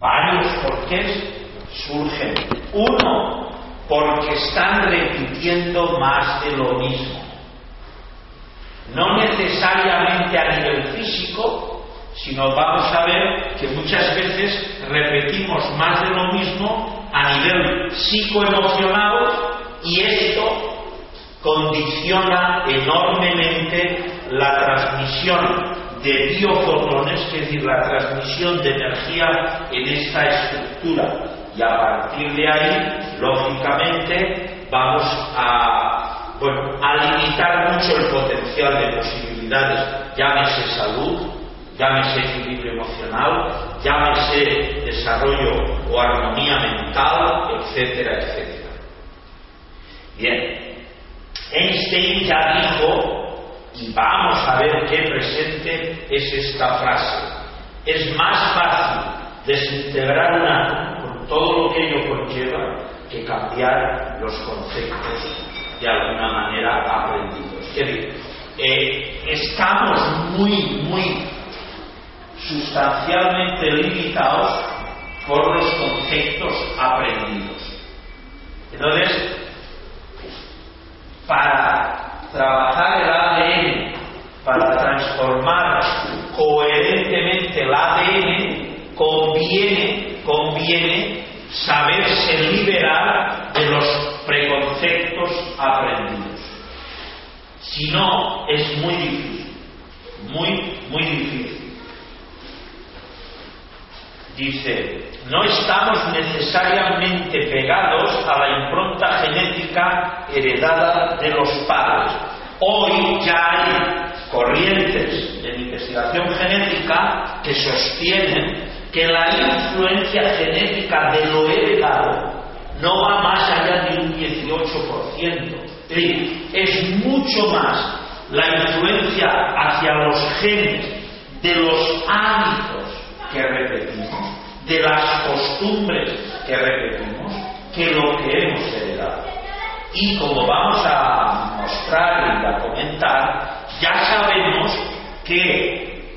Varios porqués surgen. Uno, porque están repitiendo más de lo mismo. No necesariamente a nivel físico, sino vamos a ver que muchas veces repetimos más de lo mismo a nivel psicoemocional y esto condiciona enormemente la transmisión de biofotones, es decir, la transmisión de energía en esta estructura. Y a partir de ahí, lógicamente, vamos a, bueno, a limitar mucho el potencial de posibilidades, llámese salud, llámese equilibrio emocional, llámese desarrollo o armonía mental, etcétera, etcétera. Bien, Einstein ya dijo y vamos a ver qué presente es esta frase. Es más fácil desintegrar una con todo lo que ello conlleva que cambiar los conceptos de alguna manera aprendidos. Es decir, eh, estamos muy, muy sustancialmente limitados por los conceptos aprendidos. Entonces, para trabajar el ADN para transformar coherentemente el ADN, conviene, conviene saberse liberar de los preconceptos aprendidos. Si no, es muy difícil, muy, muy difícil. Dice, no estamos necesariamente pegados a la impronta genética heredada de los padres. Hoy ya hay corrientes de investigación genética que sostienen que la influencia genética de lo heredado no va más allá de un 18%. Es decir, es mucho más la influencia hacia los genes de los hábitos que repetimos, de las costumbres que repetimos, que lo que hemos heredado. Y como vamos a mostrar y a comentar, ya sabemos que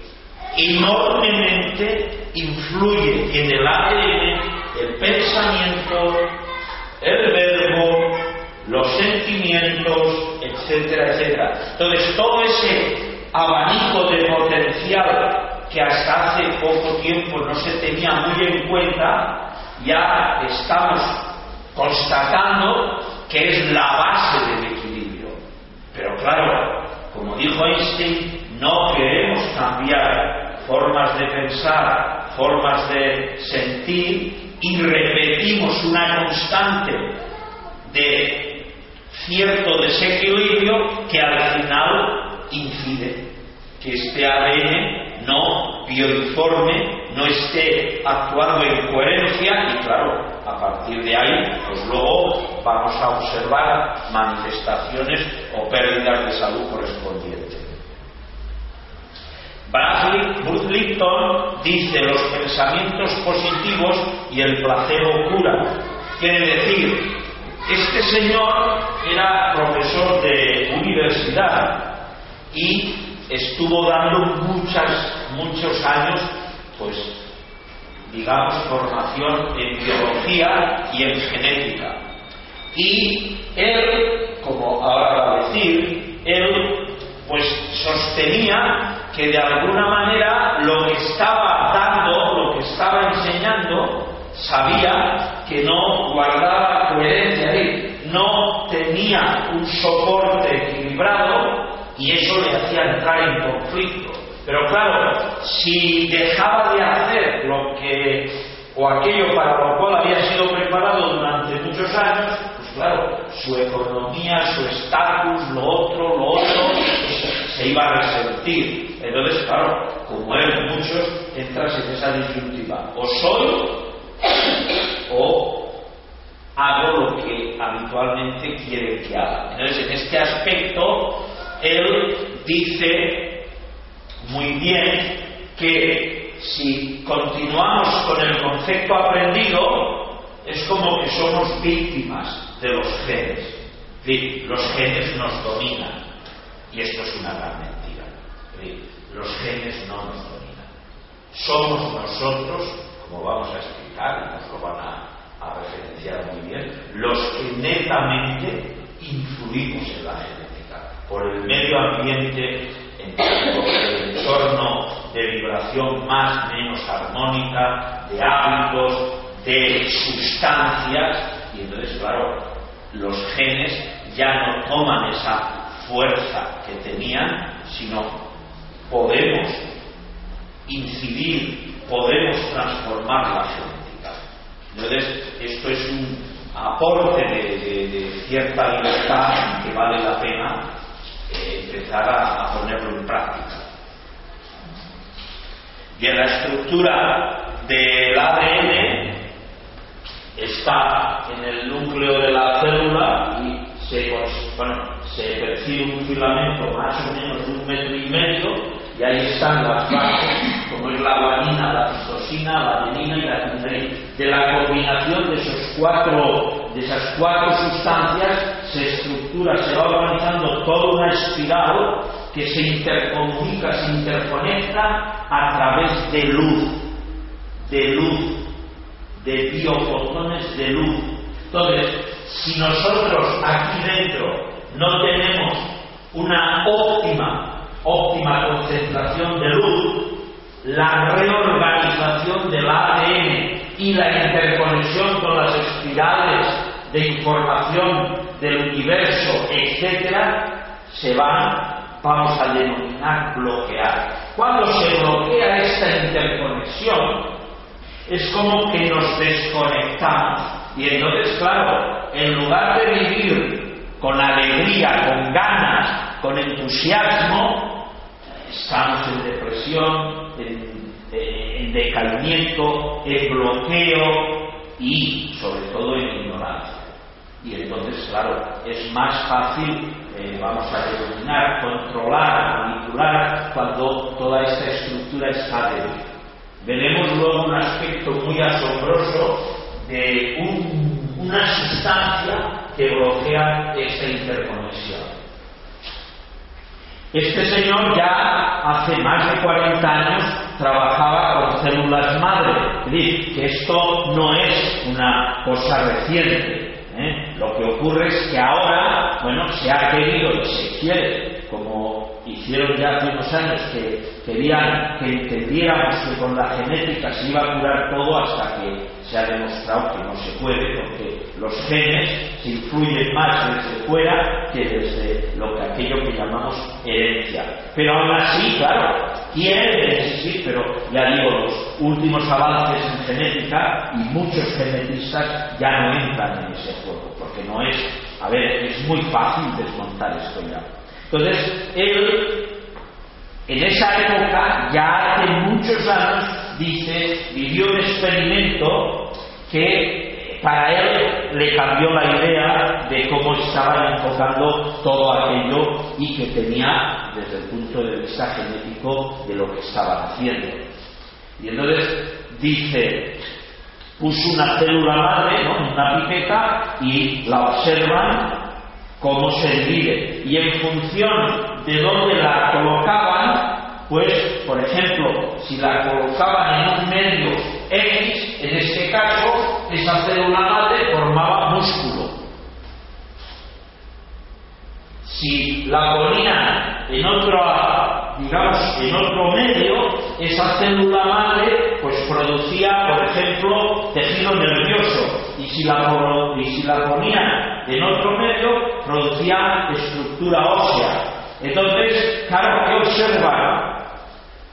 enormemente influye en el ADN el pensamiento, el verbo, los sentimientos, etcétera, etcétera. Entonces, todo ese abanico de potencial que hasta hace poco tiempo no se tenía muy en cuenta, ya estamos constatando que es la base del equilibrio. Pero claro, como dijo Einstein, no queremos cambiar formas de pensar, formas de sentir y repetimos una constante de cierto desequilibrio que al final incide que este ADN no bioinforme, no esté actuando en coherencia y claro, a partir de ahí, pues luego vamos a observar manifestaciones o pérdidas de salud correspondientes. Bradley Lipton dice los pensamientos positivos y el placebo cura. Quiere decir, este señor era profesor de universidad y estuvo dando muchas, muchos años, pues, digamos, formación en biología y en genética. Y él, como ahora va a decir, él, pues, sostenía que de alguna manera lo que estaba dando, lo que estaba enseñando, sabía que no guardaba coherencia, no tenía un soporte equilibrado y eso le hacía entrar en conflicto. Pero claro, si dejaba de hacer lo que o aquello para lo cual había sido preparado durante muchos años, pues claro, su economía, su estatus, lo otro, lo otro, pues se iba a resentir. Entonces, claro, como eran muchos, entras en esa disyuntiva. O soy o hago lo que habitualmente quieren que haga. Entonces, en este aspecto, él dice muy bien que si continuamos con el concepto aprendido, es como que somos víctimas de los genes. Los genes nos dominan. Y esto es una gran mentira. Los genes no nos dominan. Somos nosotros, como vamos a explicar, y nos lo van a, referenciar muy bien, los que netamente influimos en la genética por el medio ambiente, por el entorno de vibración más menos armónica, de hábitos, de sustancias, y entonces, claro, los genes ya no toman esa fuerza que tenían, sino podemos incidir, podemos transformar la genética. Entonces, esto es un aporte de, cierta libertad que vale la pena eh, empezar a, ponerlo en práctica. Y la estructura del ADN está en el núcleo de la célula y se, percibe un filamento más o menos de un metro y medio y ahí están las bases, como es la guanina, la citosina, la adenina y la timidina. De la combinación de, esos cuatro, de esas cuatro sustancias se estructura, se va organizando toda una espiral que se intercomunica, se interconecta a través de luz, de luz, de biofotones de luz. Entonces, si nosotros aquí dentro no tenemos una óptima óptima concentración de luz, la reorganización del ADN y la interconexión con las espirales de información del universo, etcétera, se van, vamos a denominar bloquear. Cuando se bloquea esta interconexión, es como que nos desconectamos. Y entonces, claro, en lugar de vivir con alegría, con ganas, con entusiasmo, estamos en depresión, en, decaimiento, en bloqueo y sobre todo en ignorancia. Y entonces, claro, es más fácil, eh, vamos a determinar, controlar, manipular cuando toda esta estructura está débil. Veremos luego un aspecto muy asombroso de una sustancia que bloquea esta interconexión. Este señor ya hace más de 40 años trabajaba con células madre, decir, que esto no es una cosa reciente. ¿eh? Lo que ocurre es que ahora, bueno, se ha querido y se quiere, hicieron ya hace unos años, que querían que entendiéramos que con la genética se iba a curar todo hasta que se ha demostrado que no se puede, porque los genes se influyen más desde fuera que desde lo que aquello que llamamos herencia. Pero aún así, claro, quieren existir, pero ya digo, los últimos avances en genética y muchos genetistas ya no entran en ese juego, porque no es, a ver, es muy fácil desmontar esto ya. Entonces, él, en esa época, ya hace muchos años, dice, vivió un experimento que para él le cambió la idea de cómo estaba enfocando todo aquello y que tenía desde el punto de vista genético de lo que estaban haciendo. Y entonces dice, puso una célula madre, ¿no? una pipeta, y la observan cómo se divide. Y en función de dónde la colocaban, pues, por ejemplo, si la colocaban en un medio X, en este caso, esa célula madre formaba músculo. Si la ponían en otro, digamos, en otro medio, esa célula madre pues producía, por ejemplo, tejido nervioso. Y si la, y si la ponían en otro medio, producía estructura ósea. Entonces, claro, ¿qué observan?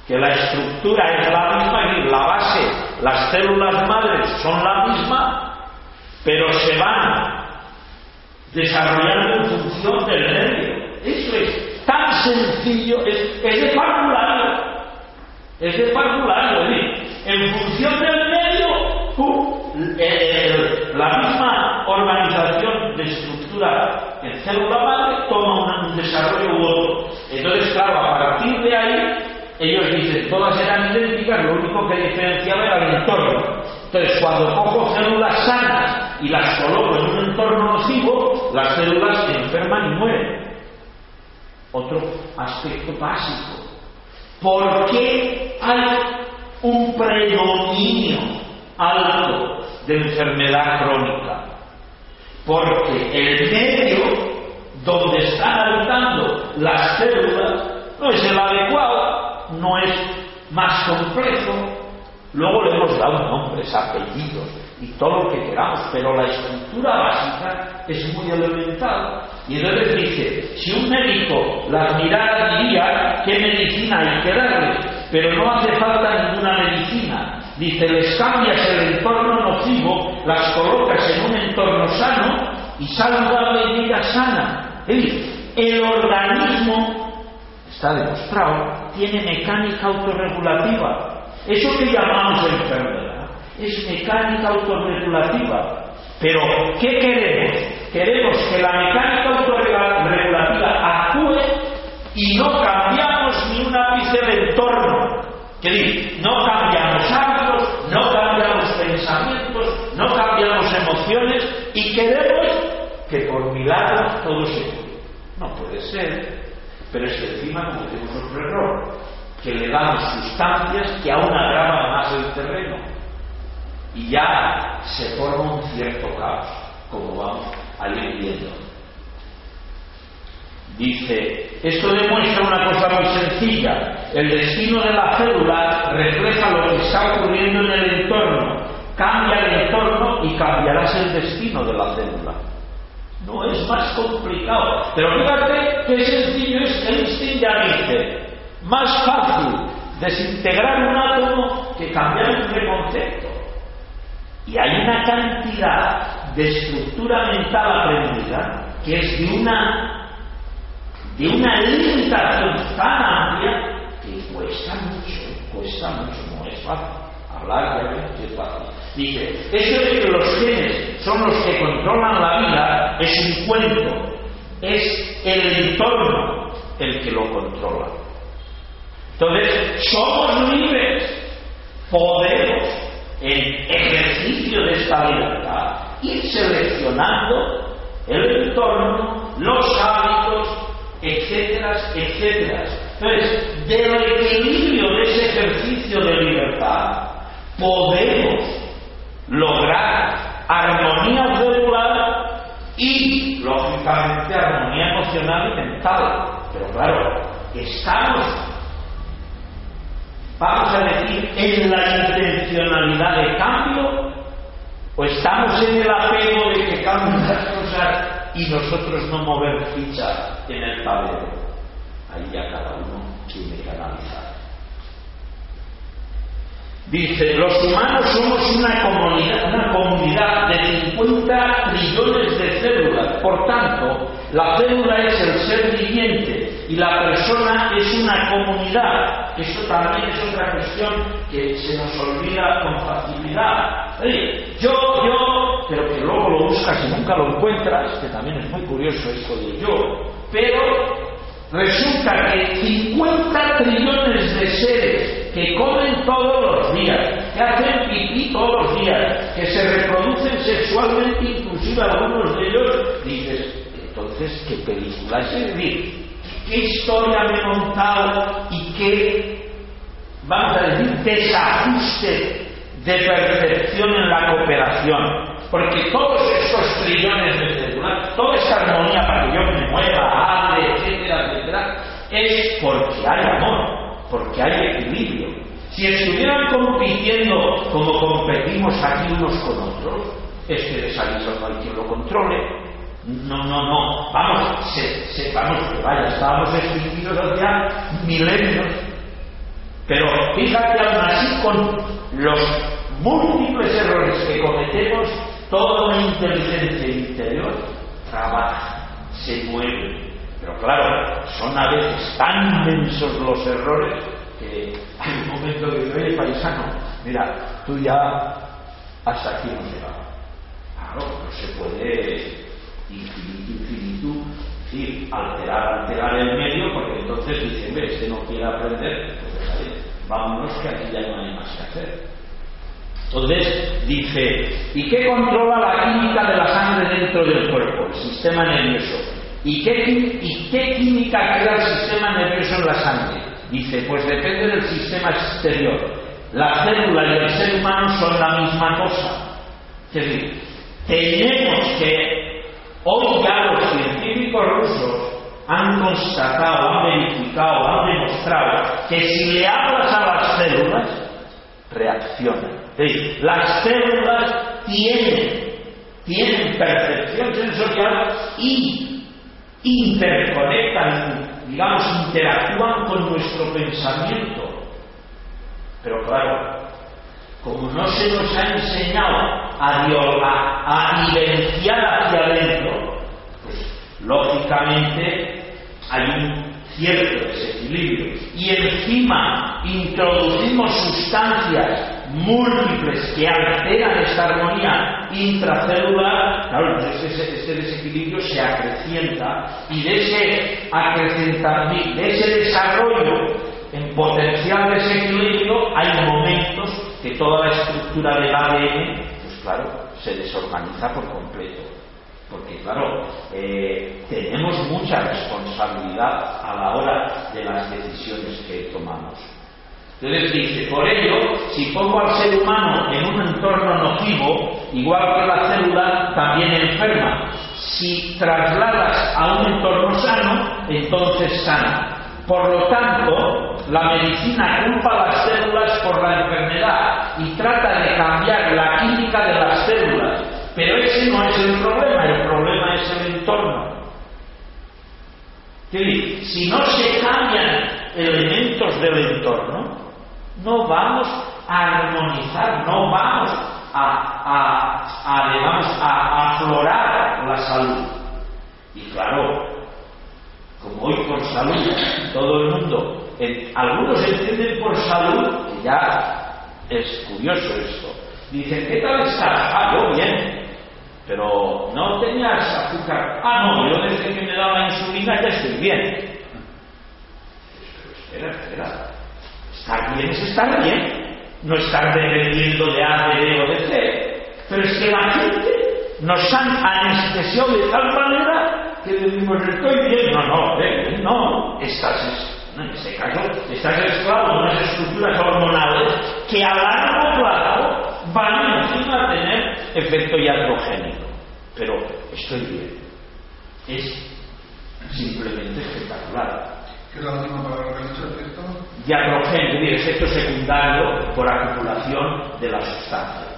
Que la estructura es la misma y la base las células madres son la misma, pero se van desarrollando en función del nervio. Eso es tan sencillo, es, de parvulario. Es de parvulario, en función del medio, la misma organización de estructura en célula madre toma un desarrollo u otro. Entonces, claro, a partir de ahí ellos dicen, todas eran idénticas, lo único que diferenciaba era el entorno. Entonces, cuando cojo células sanas y las coloco en un entorno nocivo, las células se enferman y mueren. Otro aspecto básico. ¿Por qué hay un predominio alto de enfermedad crónica? porque el medio donde están habitando las células no es el adecuado, no es más complejo. Luego le hemos dado nombres, apellidos y todo lo que queramos, pero la estructura básica es muy elemental. Y entonces dice, si un médico las mirara diría qué medicina hay que darle, pero no hace falta ninguna medicina. Dice, les cambias el entorno nocivo, las colocas en un entorno sano y saludable y vida sana. El organismo, está demostrado, tiene mecánica autorregulativa. Eso que llamamos enfermedad es mecánica autorregulativa. Pero, ¿qué queremos? Queremos que la mecánica autorregulativa actúe y no cambiamos ni un ápice del entorno. Que decir, no cambiamos hábitos, no cambiamos pensamientos, no cambiamos emociones y queremos que por milagro todo se puede. No puede ser, pero es que encima cometemos otro error, que le damos sustancias que aún agravan más el terreno y ya se forma un cierto caos, como vamos a ir viendo. Dice, esto demuestra una cosa muy sencilla. El destino de la célula refleja lo que está ocurriendo en el entorno. Cambia el entorno y cambiarás el destino de la célula. No es más complicado. Pero fíjate qué sencillo es Einstein ya dice. Más fácil desintegrar un átomo que cambiar un preconcepto. Y hay una cantidad de estructura mental aprendida que es de una, de una limitación tan amplia que cuesta mucho, cuesta mucho, no es fácil. Hablar de es fácil. Dice, eso de que los genes son los que controlan la vida es un cuento, es el entorno el que lo controla. Entonces, somos libres, podemos, en ejercicio de esta libertad, ir seleccionando el entorno, los hábitos, etcétera, etcétera. Entonces, del equilibrio de ese ejercicio de libertad, podemos lograr armonía celular y, lógicamente, armonía emocional y mental. Pero claro, estamos, vamos a decir, en la intencionalidad de cambio o estamos en el apego de que cambien las cosas y nosotros no mover ficha en el tablero. Ahí ya cada uno tiene que analizar. Dice, los humanos somos una comunidad, una comunidad de 50 trillones de células. Por tanto, la célula es el ser viviente y la persona es una comunidad. Eso también es otra cuestión que se nos olvida con facilidad. yo, yo, pero que luego lo buscas y nunca lo encuentras, que también es muy curioso esto de yo, pero resulta que 50 trillones de seres que comen todos los días, que hacen pipí todos los días, que se reproducen sexualmente, inclusive algunos de ellos, dices, entonces, ¿qué película es? decir, ¿qué historia me he montado y qué, vamos a decir, desajuste de percepción en la cooperación? Porque todos estos trillones de células, toda esta armonía para que yo me mueva, hable, etcétera, etcétera, es porque hay amor porque hay equilibrio. Si estuvieran compitiendo como competimos aquí unos con otros, es que de salir no hay quien lo controle. No, no, no. Vamos, se, vamos, que vaya, estábamos extinguidos hace milenios. Pero fíjate aún así con los múltiples errores que cometemos, toda una inteligencia interior trabaja, se mueve, pero claro, son a veces tan inmensos los errores que hay un momento que dice, oye, paisano, mira, tú ya hasta aquí no llegado. Claro, no se puede infinito, infinito, decir, alterar, alterar el medio, porque entonces dicen, ve, este no quiere aprender, pues déjale, vámonos que aquí ya no hay más que hacer. Entonces dice, ¿y qué controla la química de la sangre dentro del cuerpo? El sistema nervioso. ¿Y qué, química crea el sistema nervioso en la sangre? Dice, pues depende del sistema exterior. La célula y el ser humano son la misma cosa. Es decir, tenemos que Hoy ya los científicos rusos han constatado, han verificado, han demostrado que si le hablas a las células, reaccionan. las células tienen, tienen percepción sensorial y interconectan, digamos, interactúan con nuestro pensamiento. Pero claro, como no se nos ha enseñado a, a, vivenciar hacia adentro, pues lógicamente hay un cierto desequilibrio. Y encima introducimos sustancias múltiples que alteran esta armonía intracelular, claro, este, desequilibrio se acrecienta y de ese acrecentamiento, de ese desarrollo en potencial desequilibrio hay momentos que toda la estructura del ADN, pues claro, se desorganiza por completo. Porque, claro, eh, tenemos mucha responsabilidad a la hora de las decisiones que tomamos. Entonces dice, por ello, si pongo al ser humano en un entorno nocivo, igual que la célula también enferma, si trasladas a un entorno sano, entonces sana. Por lo tanto, la medicina culpa a las células por la enfermedad y trata de cambiar la química de las células. Pero ese no es el problema, el problema es el entorno. Si no se cambian elementos del entorno, no vamos a armonizar, no vamos a, a aflorar la salud. Y claro, como hoy por salud, todo el mundo, algunos entienden por salud, que ya es curioso esto, dicen, ¿qué tal estás? Ah, yo bien, pero no tenías azúcar. Ah, no, yo desde que me daba insulina ya estoy bien. Espera, espera, estar bien es estar bien, no estar dependiendo de A, de B o de C. Pero es que la gente nos han anestesiado de tal manera que decimos estoy bien, no, no, no, estás, en ese caso, estás esclavo de unas estructuras hormonales que a largo plazo van encima a tener efecto iatrogénico. Pero estoy bien. Es simplemente espectacular. ¿Qué es la última palabra que ha dicho efecto? Iatrogénico, efecto secundario por acumulación de la sustancia.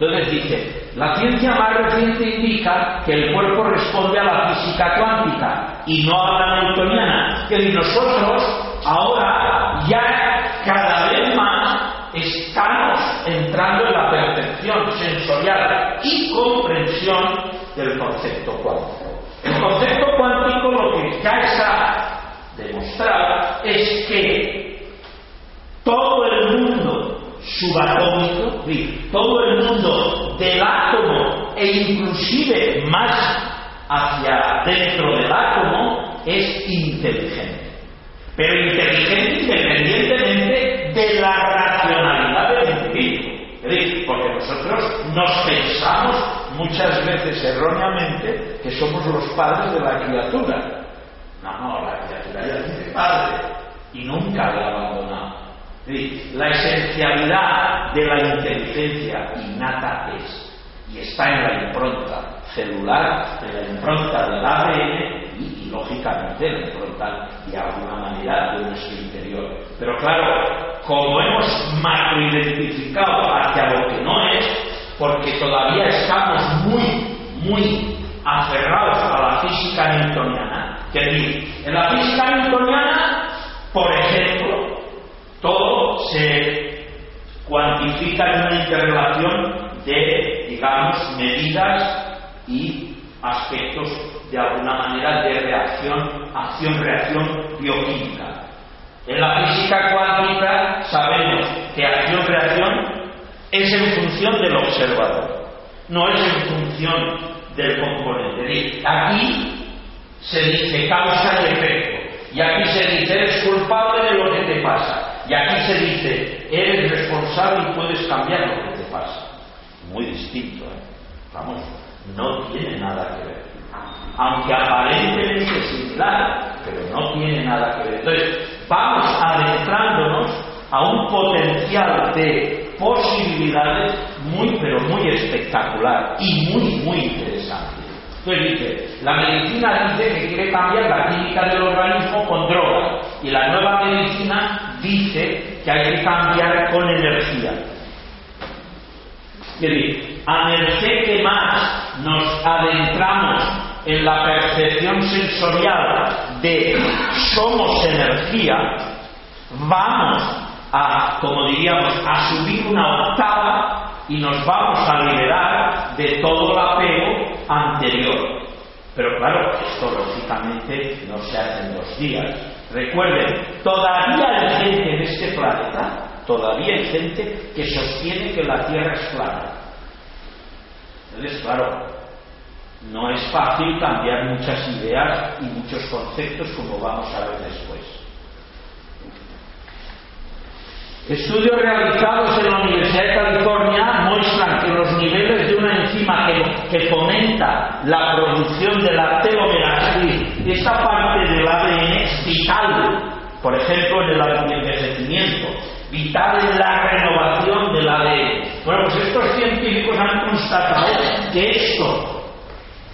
Entonces dice, la ciencia más reciente indica que el cuerpo responde a la física cuántica y no a la newtoniana. Que nosotros ahora ya cada vez más estamos entrando en la percepción sensorial y comprensión del concepto cuántico. El concepto cuántico lo que está es que todo el mundo subatómico, todo el mundo del átomo e inclusive más hacia dentro del átomo es inteligente. Pero inteligente independientemente de la racionalidad del individuo. Porque nosotros nos pensamos muchas veces erróneamente que somos los padres de la criatura. No, no, la criatura y nunca ha abandonado. La esencialidad de la inteligencia innata es, y está en la impronta celular, en la impronta del ADN y, lógicamente en la impronta de alguna manera de nuestro interior. Pero claro, como hemos macroidentificado hacia lo que no es, porque todavía estamos muy, muy aferrados a la física newtoniana, que en la física newtoniana, por ejemplo, todo se cuantifica en una interrelación de, digamos, medidas y aspectos de alguna manera de reacción, acción-reacción bioquímica. En la física cuántica sabemos que acción-reacción es en función del observador, no es en función del componente. Aquí se dice causa y efecto, y aquí se dice eres culpable de lo que te pasa. Y aquí se dice, eres responsable y puedes cambiar lo que te pasa. Muy distinto, ¿eh? Vamos, no tiene nada que ver. Aunque aparentemente es similar, pero no tiene nada que ver. Entonces, vamos adentrándonos a un potencial de posibilidades muy, pero muy espectacular y muy, muy interesante. Entonces dice, la medicina dice que quiere cambiar la química del organismo con drogas y la nueva medicina dice que hay que cambiar con energía. Es decir, a merced que más nos adentramos en la percepción sensorial de somos energía, vamos a, como diríamos, a subir una octava y nos vamos a liberar de todo el apego anterior. Pero claro, esto lógicamente no se hace en dos días. Recuerden, todavía hay gente en este planeta, todavía hay gente que sostiene que la Tierra es plana. Entonces, claro, no es fácil cambiar muchas ideas y muchos conceptos como vamos a ver después. Estudios realizados en la Universidad de California muestran que los niveles de una enzima que, fomenta la producción de la telomerasa, esta parte del ADN es vital, por ejemplo, en el envejecimiento, vital en la renovación del ADN. Bueno, pues estos científicos han constatado que esto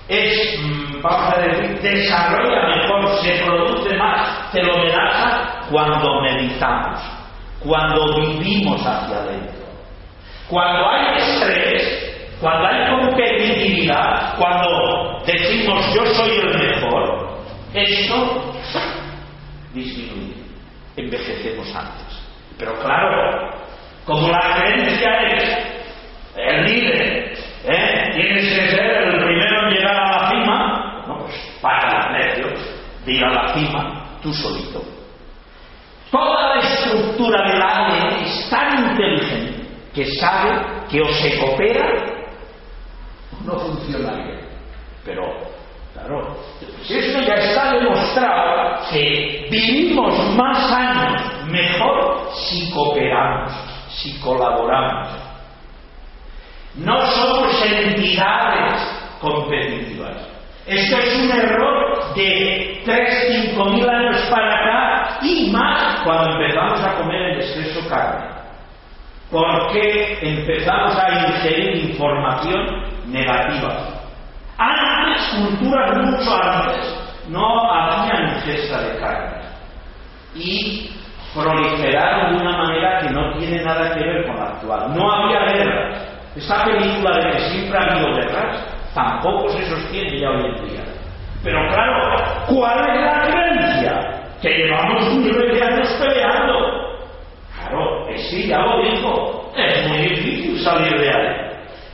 es, mm, vamos a decir, desarrolla mejor, se produce más telomerasa cuando meditamos cuando vivimos hacia adentro. Cuando hay estrés, cuando hay competitividad, cuando decimos yo soy el mejor, esto disminuye, envejecemos antes. Pero claro, como la creencia es el líder, ¿eh? tienes que ser el primero en llegar a la cima, no, pues para el precio de ir a la cima tú solito. Toda la estructura del ADN es tan inteligente que sabe que o se coopera o no funciona bien. Pero, claro, esto ya está demostrado que vivimos más años mejor si cooperamos, si colaboramos. No somos entidades competitivas. Esto es un error de 3, 5 mil años para acá y más cuando empezamos a comer en exceso carne. Porque empezamos a ingerir información negativa. Antes, culturas mucho antes, no hacían ingesta de carne. Y proliferaron de una manera que no tiene nada que ver con la actual. No había guerras. Esa película de que siempre ha habido guerras tampoco se sostiene ya hoy en día. Pero claro, ¿cuál es la creencia? Que llevamos miles de años peleando. Claro, es sí, ya lo dijo, es muy difícil salir de ahí.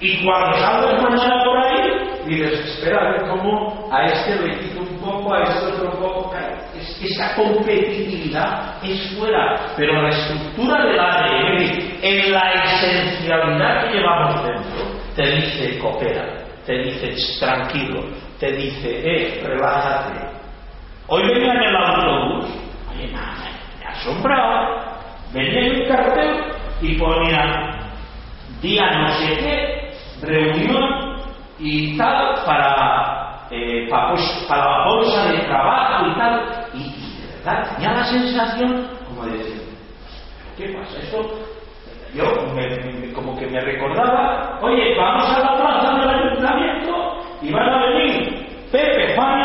Y cuando sales mañana por ahí, dices, espera a ver cómo a este le quito un poco, a este otro poco. Es, esa competitividad es fuera, pero la estructura del ADN, en la esencialidad que llevamos dentro, te dice coopera te dice tranquilo, te dice, eh, relájate. Hoy venía en el autobús, oye, nada, me asombrado, venía en un cartel y ponía día no sé qué, reunión y tal para, eh, pues, para, la bolsa de trabajo y tal, y, de verdad tenía la sensación como de decir, ¿qué pasa? Esto yo como que me recordaba, oye, vamos a la plaza del ayuntamiento y van a venir Pepe, Juan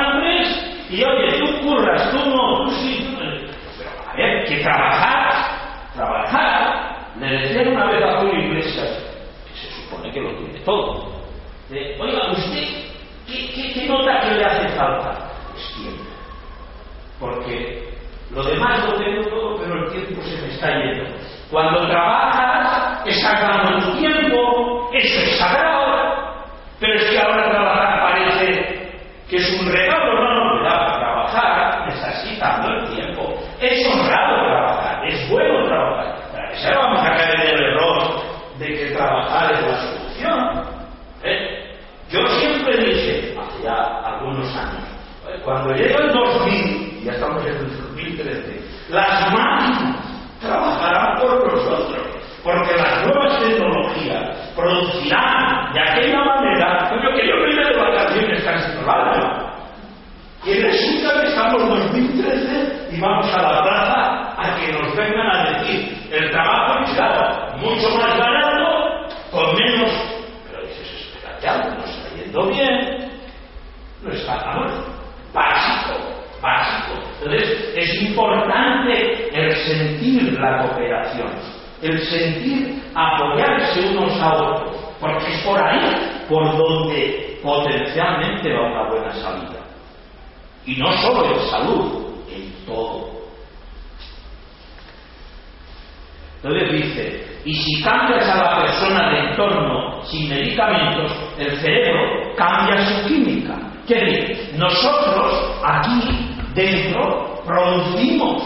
y oye, tú curras, tú no, tú sí. Pero a ver, que trabajar, trabajar, le decía una vez a Julio Iglesias, que se supone que lo tiene todo. Oiga, usted, ¿qué, qué, nota que le hace falta? Pues tiempo. Porque lo demás lo tengo todo, pero el tiempo se me está yendo. Cuando trabajas, estás dando tu tiempo, eso es sagrado, pero es que ahora trabajar parece que es un regalo, no, no, cuidado, trabajar necesitando el tiempo. Es honrado trabajar, es bueno trabajar. Para que vamos a caer en el error de que trabajar es la solución. ¿eh? Yo siempre dije, hace ya algunos años, cuando llega el 2000, ya estamos en el 2013, las máquinas trabajarán por nosotros, porque las nuevas tecnologías producirán de aquella manera, coño, que yo me de vacaciones casi todo Y resulta que estamos en 2013 y vamos a la plaza a que nos vengan a decir el trabajo es claro, mucho más barato, con menos. Pero dices, espérate algo, nos está yendo bien básico, básico. Entonces, es importante el sentir la cooperación, el sentir apoyarse unos a otros, porque es por ahí por donde potencialmente va una buena salida. Y no solo en salud, en todo. Entonces dice, y si cambias a la persona de entorno sin medicamentos, el cerebro cambia su química. ¿Qué dice? Nosotros aquí dentro producimos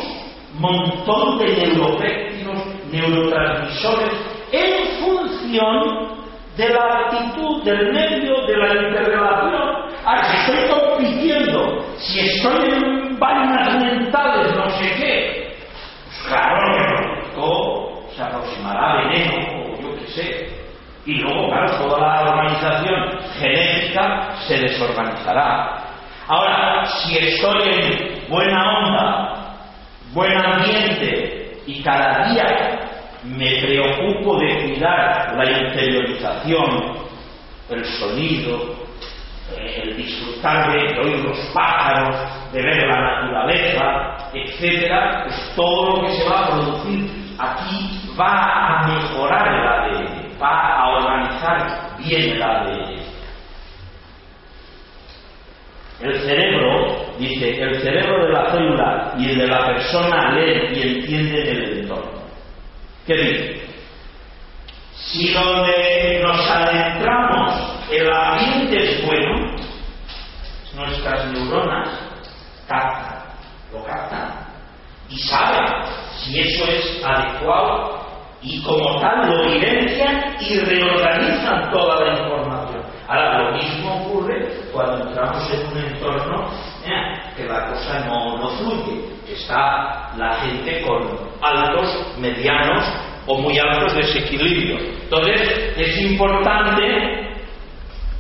montón de neuropéptidos, neurotransmisores, en función de la actitud, del medio, de la interrelación. Ah, si estoy compitiendo, si estoy en vainas mentales, no sé qué, pues claro que todo se aproximará a veneno, o yo qué sé. Y luego, claro, toda la organización genética se desorganizará. Ahora, si estoy en buena onda, buen ambiente y cada día me preocupo de cuidar la interiorización, el sonido, el disfrutar de oír los pájaros, de ver la naturaleza, etcétera, pues todo lo que se va a producir aquí va a mejorar el ADN, va a organizar bien el ADN. El cerebro, dice, el cerebro de la célula y el de la persona leen y entienden el entorno. ¿Qué dice? Si donde nos adentramos el ambiente es bueno, nuestras neuronas captan, lo captan y saben si eso es adecuado y como tal lo evidencian y reorganizan toda la información. Ahora, lo mismo ocurre cuando entramos en un entorno eh, que la cosa no, fluye, que está la gente con altos, medianos o muy altos desequilibrios. Entonces, es importante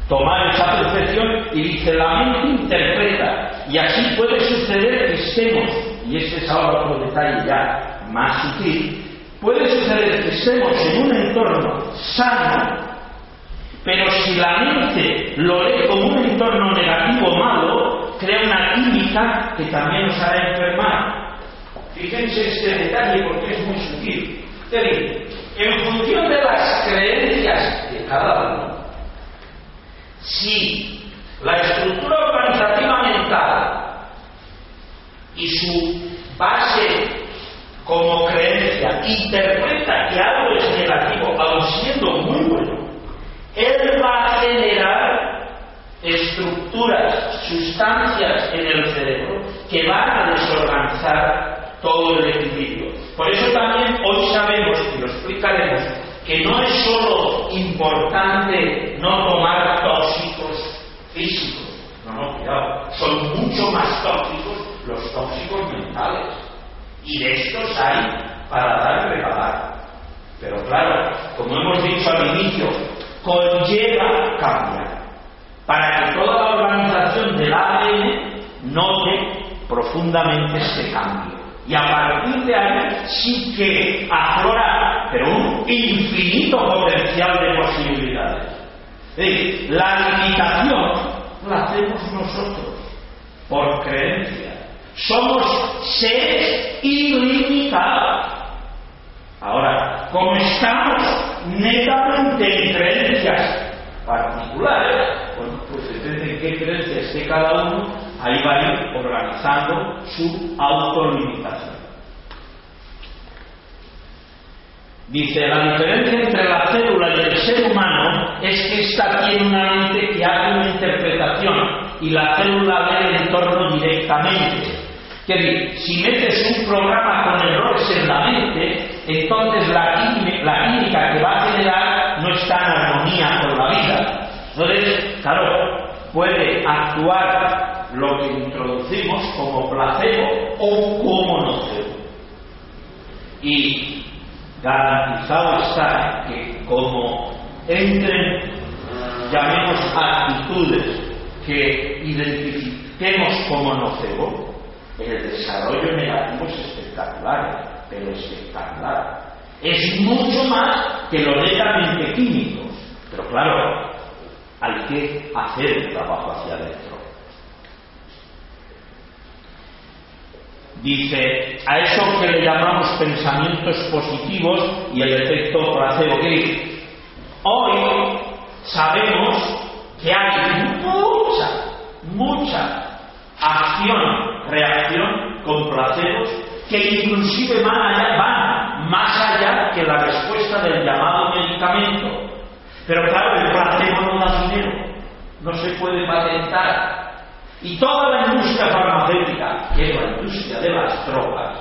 tomar esa percepción y dice, la mente interpreta, y así puede suceder que estemos, y este es ahora otro detalle ya más sutil, puede suceder que estemos en un entorno sano, pero si la mente lo lee como un entorno negativo malo, crea una química que también nos hará enfermar. Fíjense este detalle porque es muy sutil. En función de las creencias de cada uno, si la estructura organizativa mental y su base como creencia interpreta que algo es negativo, aun siendo muy bueno, él va a generar estructuras, sustancias en el cerebro que van a desorganizar todo el equilibrio. Por eso también hoy sabemos, y lo explicaremos, que no es solo importante no tomar tóxicos físicos, no, no, cuidado, son mucho más tóxicos los tóxicos mentales. Y de estos hay para dar y regalar. Pero claro, como hemos dicho al inicio, conlleva cambiar. Para que toda la organización del ADN note profundamente este cambio. Y a partir de ahí sí que aflora, pero un infinito potencial de posibilidades. Es la limitación la hacemos nosotros, por creencia. Somos seres ilimitados. Ahora, como estamos netamente en creencias particulares, bueno, pues depende de qué creencia esté cada uno, ahí va a ir organizando su autolimitación. Dice, la diferencia entre la célula y el ser humano es que ésta tiene una mente que hace una interpretación y la célula ve el entorno directamente. Que si metes un programa con errores en la mente, entonces la, la química que va a generar no está en armonía con la vida. Entonces, claro, puede actuar lo que introducimos como placebo o como nocebo. Y garantizado está que como entren, llamemos actitudes que identifiquemos como nocebo, el desarrollo negativo es espectacular, pero espectacular. Es mucho más que lo netamente químico, pero claro, hay que hacer el trabajo hacia adentro. Dice, a eso que le llamamos pensamientos positivos y el efecto placebo. Que hoy sabemos que hay mucha, mucha acción, reacción con placebos que inclusive van, allá, van más allá que la respuesta del llamado medicamento. Pero claro, el placebo no da dinero, no se puede patentar. Y toda la industria farmacéutica, que es la industria de las drogas,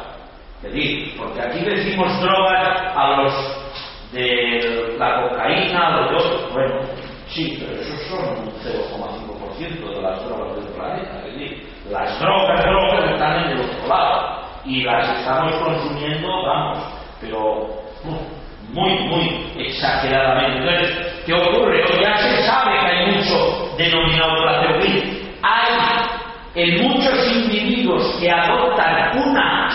decir, porque aquí decimos drogas a los de la cocaína, a los otros, bueno, sí, pero esos son un 0,5% de las drogas del planeta, es decir, las drogas, drogas están en el otro lado y las estamos consumiendo, vamos, pero muy, muy exageradamente. Entonces, ¿qué ocurre? Ya se sabe que hay mucho denominado placebo. Hay en muchos individuos que adoptan una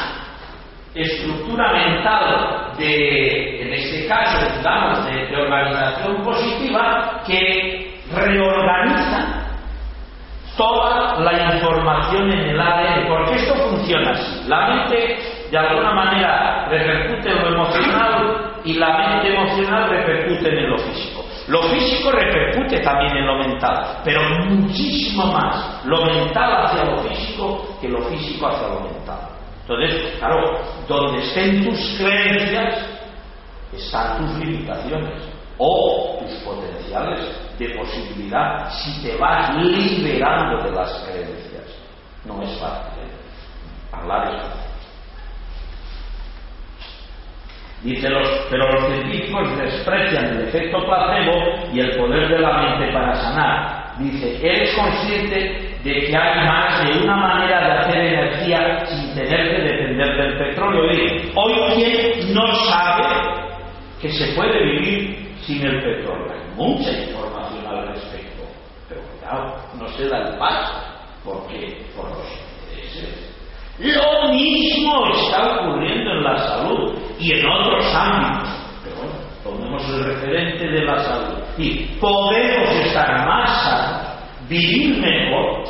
estructura mental de, en este caso, digamos, de, de organización positiva, que reorganizan toda la información en el ADN, porque esto funciona así. La mente, de alguna manera, repercute en lo emocional y la mente emocional repercute en lo físico. Lo físico repercute también en lo mental, pero muchísimo más lo mental hacia lo físico que lo físico hacia lo mental. Entonces, claro, donde estén tus creencias, están tus limitaciones o tus potenciales de posibilidad si te vas liberando de las creencias. No es fácil. ¿eh? Hablar es fácil. Dice los, pero los científicos desprecian el efecto placebo y el poder de la mente para sanar. Dice, eres consciente de que hay más de una manera de hacer energía sin tener que depender del petróleo. Dice, hoy quién no sabe que se puede vivir sin el petróleo. Hay mucha información al respecto, pero cuidado, no se da el paso, porque por los intereses. Lo mismo está ocurriendo en la salud y en otros ámbitos. Pero bueno, tomemos el referente de la salud. Y podemos estar más sanos, vivir mejor,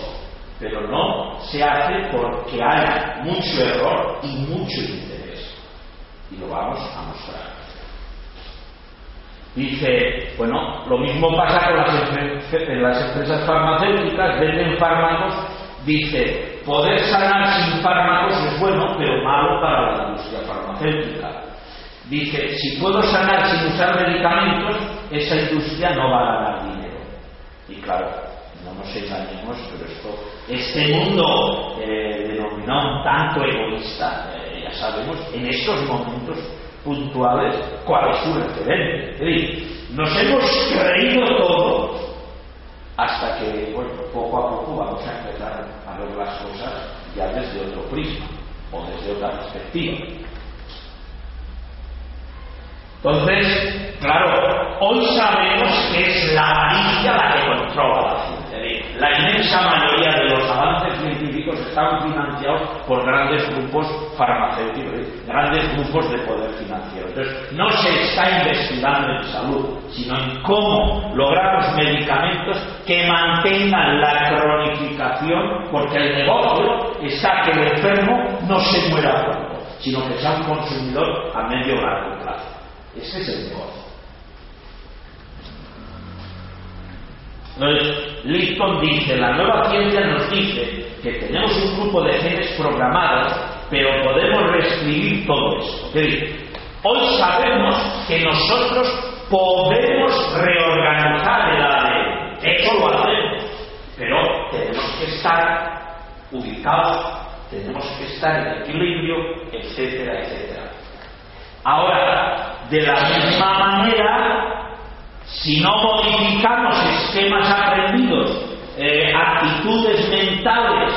pero no se hace porque hay mucho error y mucho interés. Y lo vamos a mostrar. Dice, bueno, lo mismo pasa con las, las empresas farmacéuticas, venden fármacos, dice, poder sanar sin fármacos es bueno, pero malo para la industria farmacéutica. Dice, si puedo sanar sin usar medicamentos, esa industria no va a ganar dinero. Y claro, no nos engañemos, pero esto, este mundo eh, denominado tanto egoísta, eh, ya sabemos, en estos momentos puntuales cuál es su referente. Es decir, nos hemos creído todo hasta que, bueno, poco a poco vamos a empezar a ver las cosas ya desde otro prisma o desde otra perspectiva. Entonces, claro, hoy sabemos que es la amarilla la que controla la ciencia. La inmensa mayoría de los avances científicos están financiados por grandes grupos farmacéuticos, grandes grupos de poder financiero. Entonces, no se está investigando en salud, sino en cómo lograr los medicamentos que mantengan la cronificación, porque el negocio está que el enfermo no se muera pronto, sino que sea un consumidor a medio largo plazo. Ese es el negocio. Entonces, Liston dice, la nueva ciencia nos dice que tenemos un grupo de genes programados, pero podemos reescribir todo esto. hoy sabemos que nosotros podemos reorganizar el ADN. Eso lo hacemos, pero tenemos que estar ubicados, tenemos que estar en equilibrio, etcétera, etcétera. Ahora, de la misma manera, si no modificamos esquemas aprendidos, eh, actitudes mentales,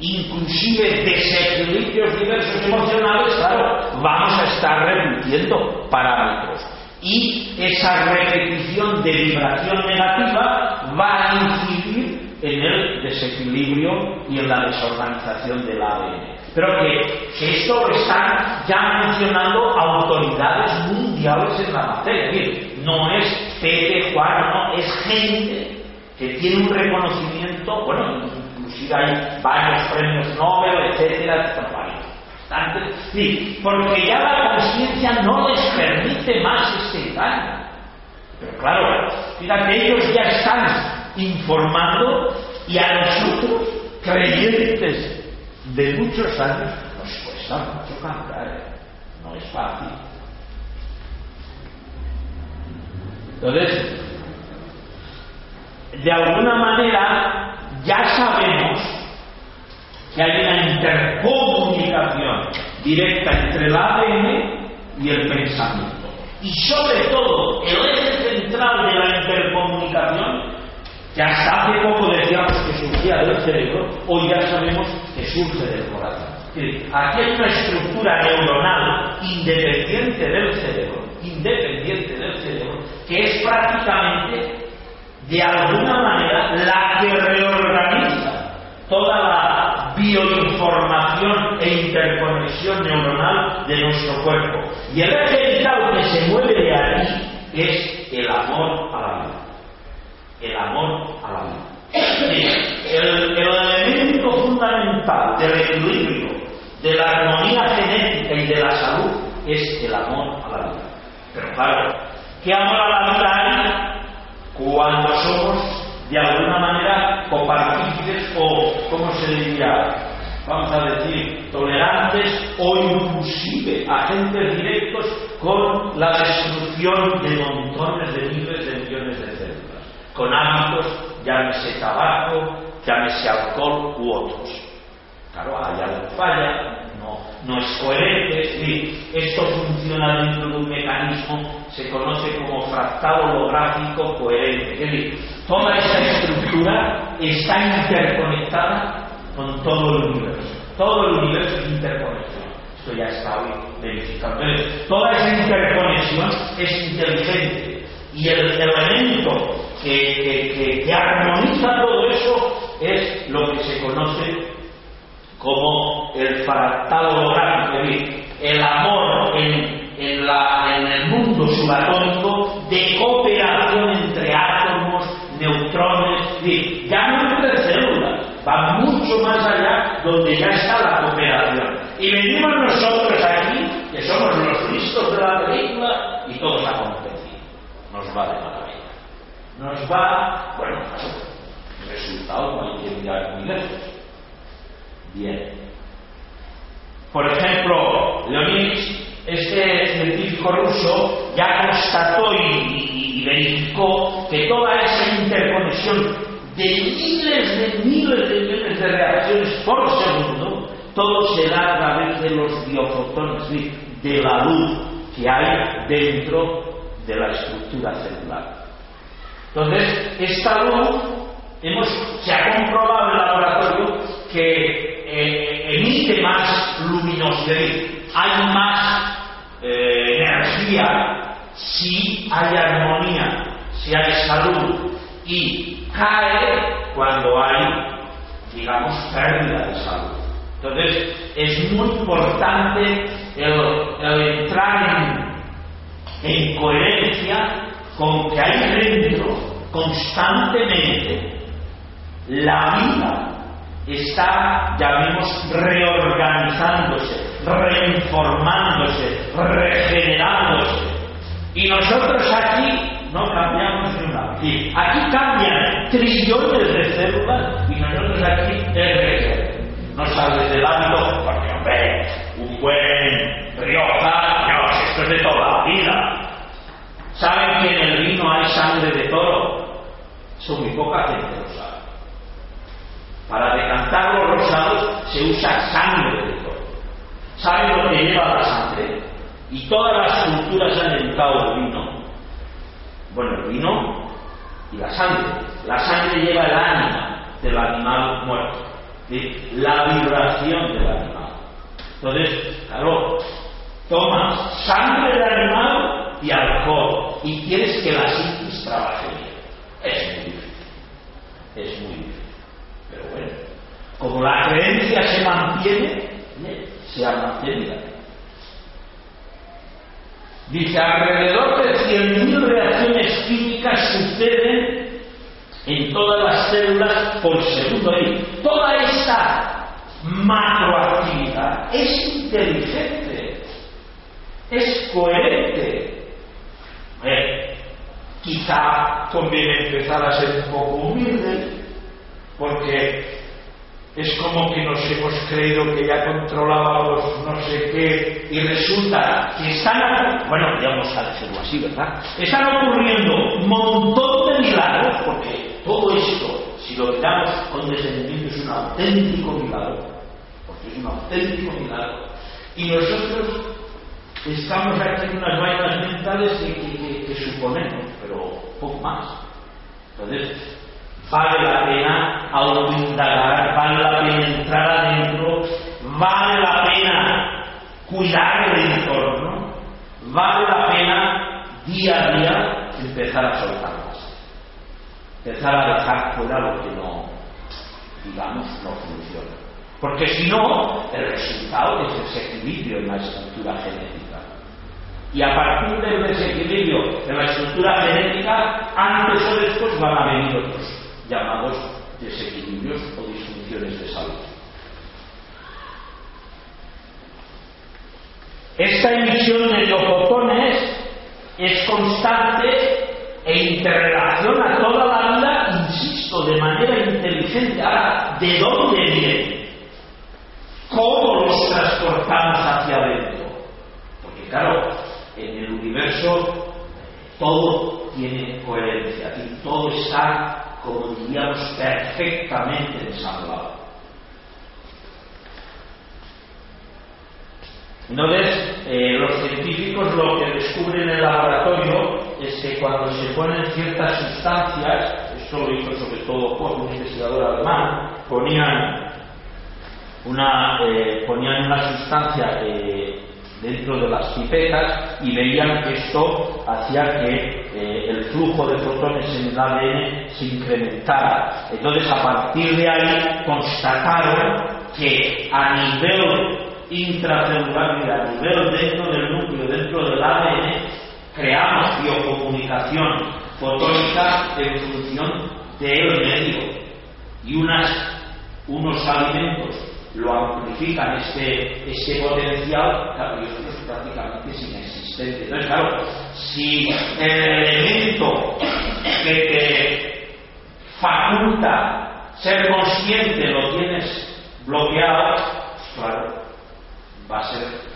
inclusive desequilibrios diversos emocionales, claro, vamos a estar repitiendo parámetros. Y esa repetición de vibración negativa va a incidir en el desequilibrio y en la desorganización del ADN. Pero que, esto lo están ya mencionando autoridades mundiales en la materia. Decir, no es Pepe Juan, no, es gente que tiene un reconocimiento, bueno, inclusive hay varios premios Nobel, etcétera, Sí, porque ya la conciencia no les permite más este engaño. Pero claro, fíjate, ellos ya están informando y a nosotros, creyentes de muchos años, nos cuesta mucho cambiar. ¿eh? No es fácil. Entonces, de alguna manera, ya sabemos que hay una intercomunicación directa entre el ADN y el pensamiento. Y sobre todo, el eje central de la intercomunicación, que hasta hace poco decíamos que surgía del cerebro, hoy ya sabemos que surge del corazón. Aquí hay una estructura neuronal independiente del cerebro, independiente del cerebro, que es prácticamente, de alguna manera, la que reorganiza toda la bioinformación e interconexión neuronal de nuestro cuerpo. Y el eje que se mueve de ahí es el amor a la vida. El amor a la vida. el, el elemento fundamental del equilibrio, de la armonía genética y de la salud es el amor a la vida. Pero claro, ¿qué amor a la vida hay cuando somos de alguna manera copartícides o, ¿cómo se diría? Vamos a decir, tolerantes o inclusive agentes directos con la destrucción de montones de miles de millones de células, con hábitos, llámese tabaco, llámese alcohol u otros. Claro, hay algo falla, no, no es coherente, esto funciona dentro de un mecanismo, se conoce como fractal holográfico coherente. Es toda esa estructura está interconectada con todo el universo. Todo el universo es interconexión. Esto ya está hoy verificado. Toda esa interconexión es inteligente y el elemento que, que armoniza todo eso es lo que se conoce como el fractal holográfico, es decir, el amor en, el mundo subatómico de cooperación entre átomos, neutrones, es decir, ya no entre células, va mucho más allá donde ya está la cooperación. Y venimos nosotros aquí, que somos los listos de la película, y todos a competir. Nos va de maravilla. Nos va, bueno, resultado no hay que mirar lejos bien. Por ejemplo, Leonid, este científico ruso, ya constató y, verificó que toda esa interconexión de miles de miles de millones de reacciones por segundo, todo se da a través de los biofotones, de la luz que hay dentro de la estructura celular. Entonces, esta luz hemos, se ha comprobado en el laboratorio que eh, emite más luminosidad, hay más eh, energía si hay armonía, si hay salud y cae cuando hay, digamos, pérdida de salud. Entonces, es muy importante el, entrar en coherencia con que hay dentro constantemente la vida está, llamemos, reorganizándose, reinformándose, regenerándose. Y nosotros aquí no cambiamos ni una. aquí cambian trillones de células y nosotros aquí es No sales del hábito, porque hombre, un buen Rioja, Dios, esto es de toda la vida. ¿Saben que en el vino hay sangre de toro? Son muy poca gente lo sabe. Para decantar los rosados se usa sangre de toro. ¿Saben lo que lleva la sangre? Y todas las culturas han educado el vino. Bueno, el vino y la sangre. La sangre lleva el ánima del animal muerto. La vibración del animal. Entonces, claro, tomas sangre del animal y alcohol y quieres que la psiquis trabaje bien. Es muy difícil. Es muy difícil. Como la creencia se mantiene, se ha mantenido. Dice, alrededor de 100.000 reacciones químicas suceden en todas las células por segundo. Y toda esta macroactividad es inteligente, es coherente. Eh, quizá conviene empezar a ser un poco humilde, porque es como que nos hemos creído que ya controlábamos no sé qué y resulta que están, bueno, vamos a decirlo así, ¿verdad? Están ocurriendo un montón de milagros, porque todo esto, si lo miramos con desentendimiento, es un auténtico milagro, porque es un auténtico milagro. Y nosotros estamos aquí en unas vainas mentales que suponemos, pero poco más. Entonces, vale la pena autoindagar, vale la pena entrar adentro, vale la pena cuidar el entorno, vale la pena día a día empezar a soltarlas, empezar a dejar fuera lo que no, digamos, no funciona. Porque si no, el resultado es desequilibrio en la estructura genética. Y a partir del desequilibrio de la estructura genética, antes o después van a venir otros llamados desequilibrios o disfunciones de salud. Esta emisión de biofotones es constante e interrelaciona toda la vida, insisto, de manera inteligente. Ahora, ¿de dónde viene? ¿Cómo los transportamos hacia adentro? Porque claro, en el universo todo tiene coherencia y todo está como diríamos, perfectamente ensamblado. Entonces, eh, los científicos lo que descubren en el laboratorio es que cuando se ponen ciertas sustancias, esto lo hizo sobre todo por un investigador alemán, ponían una, eh, ponían una sustancia eh, dentro de las pipetas y veían que esto hacía que eh, el flujo de fotones en el ADN se incrementara. Entonces, a partir de ahí, constataron que a nivel intracelular y a nivel dentro del núcleo, dentro del ADN, creamos biocomunicación fotónica en función del medio y unas, unos alimentos lo amplifican este, este potencial, claro, y otros prácticamente es inexistente. Entonces, claro, si el elemento que te faculta ser consciente lo tienes bloqueado, claro, va a ser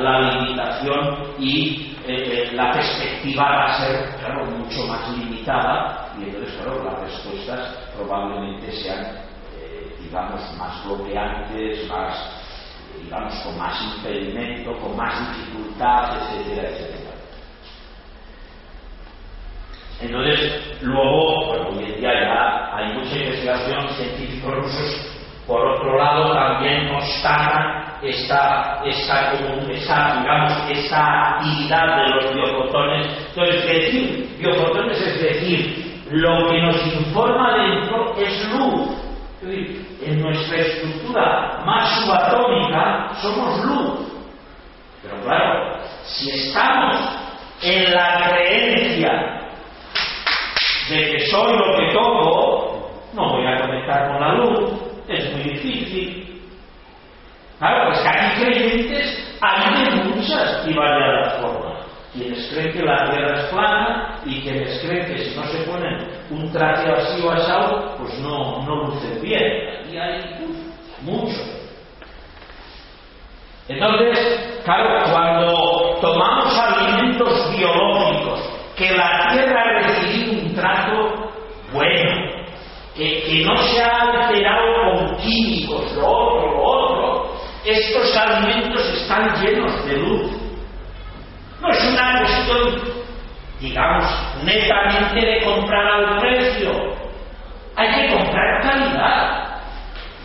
la limitación y eh, eh, la perspectiva va a ser, claro, mucho más limitada y entonces, claro, las respuestas probablemente sean digamos, más bloqueantes, más, digamos, con más impedimento, con más dificultad, etcétera, etcétera. Entonces, luego, bueno, hoy en día ya hay mucha investigación, científicos rusos, por otro lado, también constatan esta, esta, digamos, esta actividad de los biofotones. Entonces, decir biofotones es decir, lo que nos informa dentro es luz, en nuestra estructura más subatómica somos luz. Pero claro, si estamos en la creencia de que soy lo que toco, no voy a conectar con la luz, es muy difícil. Claro, pues aquí creyentes hay de muchas y variadas formas quienes creen que la Tierra es plana y quienes creen que si no se ponen un traje así o asado, pues no, no lucen bien. Y hay mucho. Entonces, claro, cuando tomamos alimentos biológicos, que la Tierra ha recibido un trato bueno, que, que no se ha alterado con químicos, lo otro, lo otro, estos alimentos están llenos de luz no es una cuestión, digamos, netamente de comprar al precio. Hay que comprar calidad.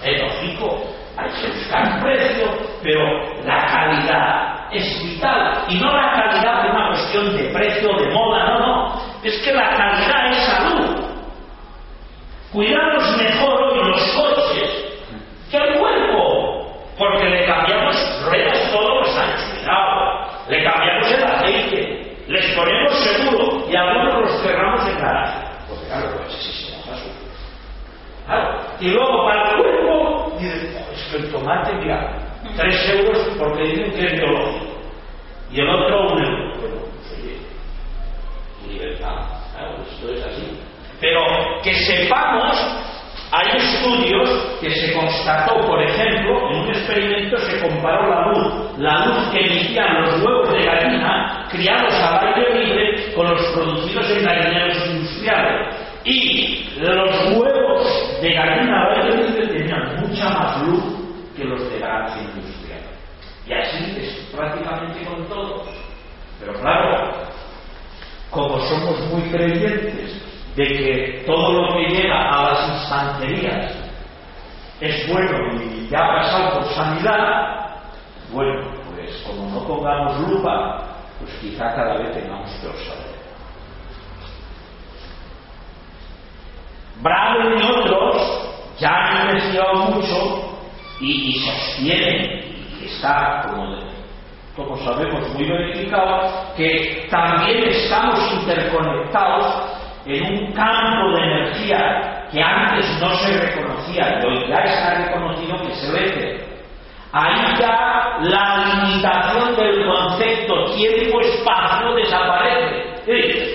Es lógico, hay que buscar precio, pero la calidad es vital. Y no la calidad de una cuestión de precio, de moda, no, no. Es que la calidad es salud. Cuidamos mejor hoy los coches que el cuerpo, porque le cambiamos ruedas todos los años. Cuidado, le cambiamos el aceite, les ponemos seguro y algunos los cerramos en garaje. Pues claro, pues sí, sí, Claro. Y luego para el cuerpo, dices, es que el tomate, mira, Tres euros porque dicen que es biológico. Y el otro un euro. Bueno, pues oye, libertad. Claro, esto es así. Pero que sepamos, hay estudios que se constató, por ejemplo, en un experimento se comparó la luz, la luz que emitían los huevos de gallina criados al aire libre con los producidos en gallineros industriales. Y los huevos de aire libre tenían mucha más luz que los de granja industrial. Y así es prácticamente con todo. Pero claro, como somos muy creyentes de que todo lo que llega a las instanterías es bueno y ya ha pasado por sanidad, bueno, pues como no pongamos lupa, pues quizá cada vez tengamos peor saber. Bravo y otros ya han investigado mucho y, sostienen, y está, como, como sabemos, muy verificado, que también estamos interconectados en un campo de energía que antes no se reconocía y hoy ya está reconocido que se ve. Ahí ya la limitación del concepto tiempo-espacio desaparece.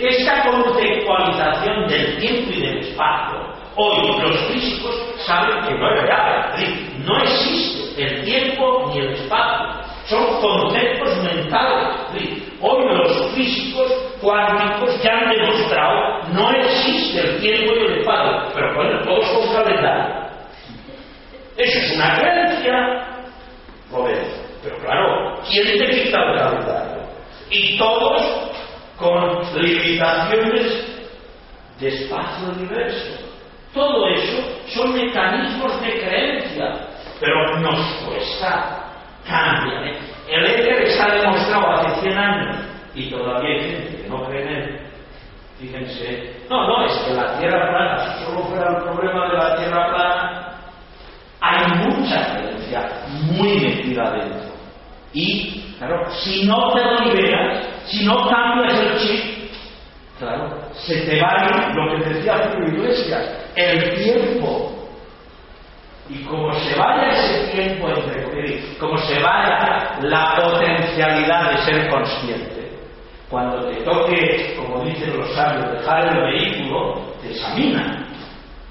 Esta conceptualización del tiempo y del espacio, hoy los físicos saben que no es real. No existe el tiempo ni el espacio. Son conceptos mentales. Hoy los físicos cuánticos ya han demostrado no existe el tiempo y el espacio, pero bueno, todos con calendario. Eso es una creencia, pero claro, ¿quién te quita el calendario? Y todos con limitaciones de espacio-universo. Todo eso son mecanismos de creencia, pero nos cuesta, cambia. ¿eh? El éter está demostrado hace 100 años y todavía hay gente que no cree en él. Fíjense, no, no, es que la Tierra plana, si solo fuera el problema de la Tierra plana, hay mucha muy metida dentro. Y, claro, si no te liberas, si no cambias el chip, claro, se te va a ir lo que decía Julio Iglesias, el tiempo y como se vaya ese tiempo entre como se vaya la potencialidad de ser consciente, cuando te toque, como dicen los sabios, dejar el vehículo, te examinan